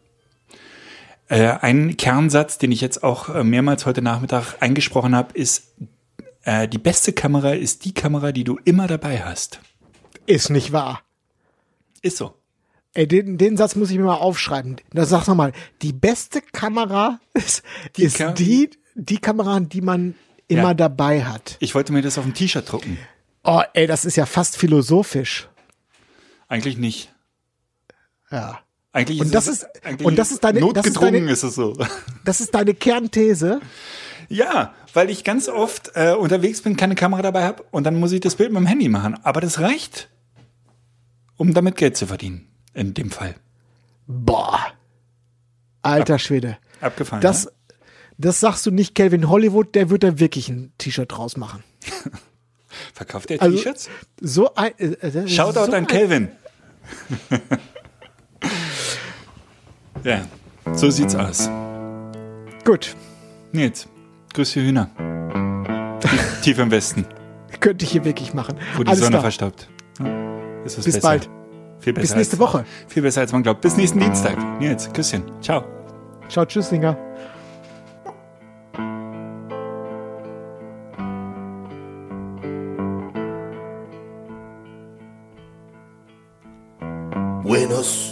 äh, ein Kernsatz, den ich jetzt auch äh, mehrmals heute Nachmittag eingesprochen habe, ist, äh, die beste Kamera ist die Kamera, die du immer dabei hast. Ist nicht wahr. Ist so. Ey, den, den Satz muss ich mir mal aufschreiben. Da sag noch mal, die beste Kamera ist die, ist Kam- die, die Kamera, die man immer Ja. dabei hat. Ich wollte mir das auf ein T-Shirt drucken. Oh, ey, das ist ja fast philosophisch. Eigentlich nicht. Ja. Eigentlich Und ist das es, ist- eigentlich und das ist deine- das ist notgedrungen deine- ist es so. (laughs) Das ist deine Kernthese. Ja, weil ich ganz oft äh, unterwegs bin, keine Kamera dabei habe und dann muss ich das Bild mit dem Handy machen. Aber das reicht, um damit Geld zu verdienen. In dem Fall. Boah. Alter Schwede. Abgefallen. Das, ne? das sagst du nicht Calvin Hollywood, der wird da wirklich ein T-Shirt draus machen. (laughs) Verkauft der Also- T-Shirts? So ein, äh, äh, Shoutout so an Kelvin. (laughs) Ja, so sieht's aus. Gut, Nils, grüß die Hühner. Tief, tief im Westen, (laughs) könnte ich hier wirklich machen. wo die Alles Sonne klar. verstaubt. Ja, ist es Bis besser. bald. Viel besser Bis nächste als, Woche. Viel besser als man glaubt. Bis nächsten Dienstag. Nils, Küsschen. Ciao. Ciao, tschüss, Singer. Buenos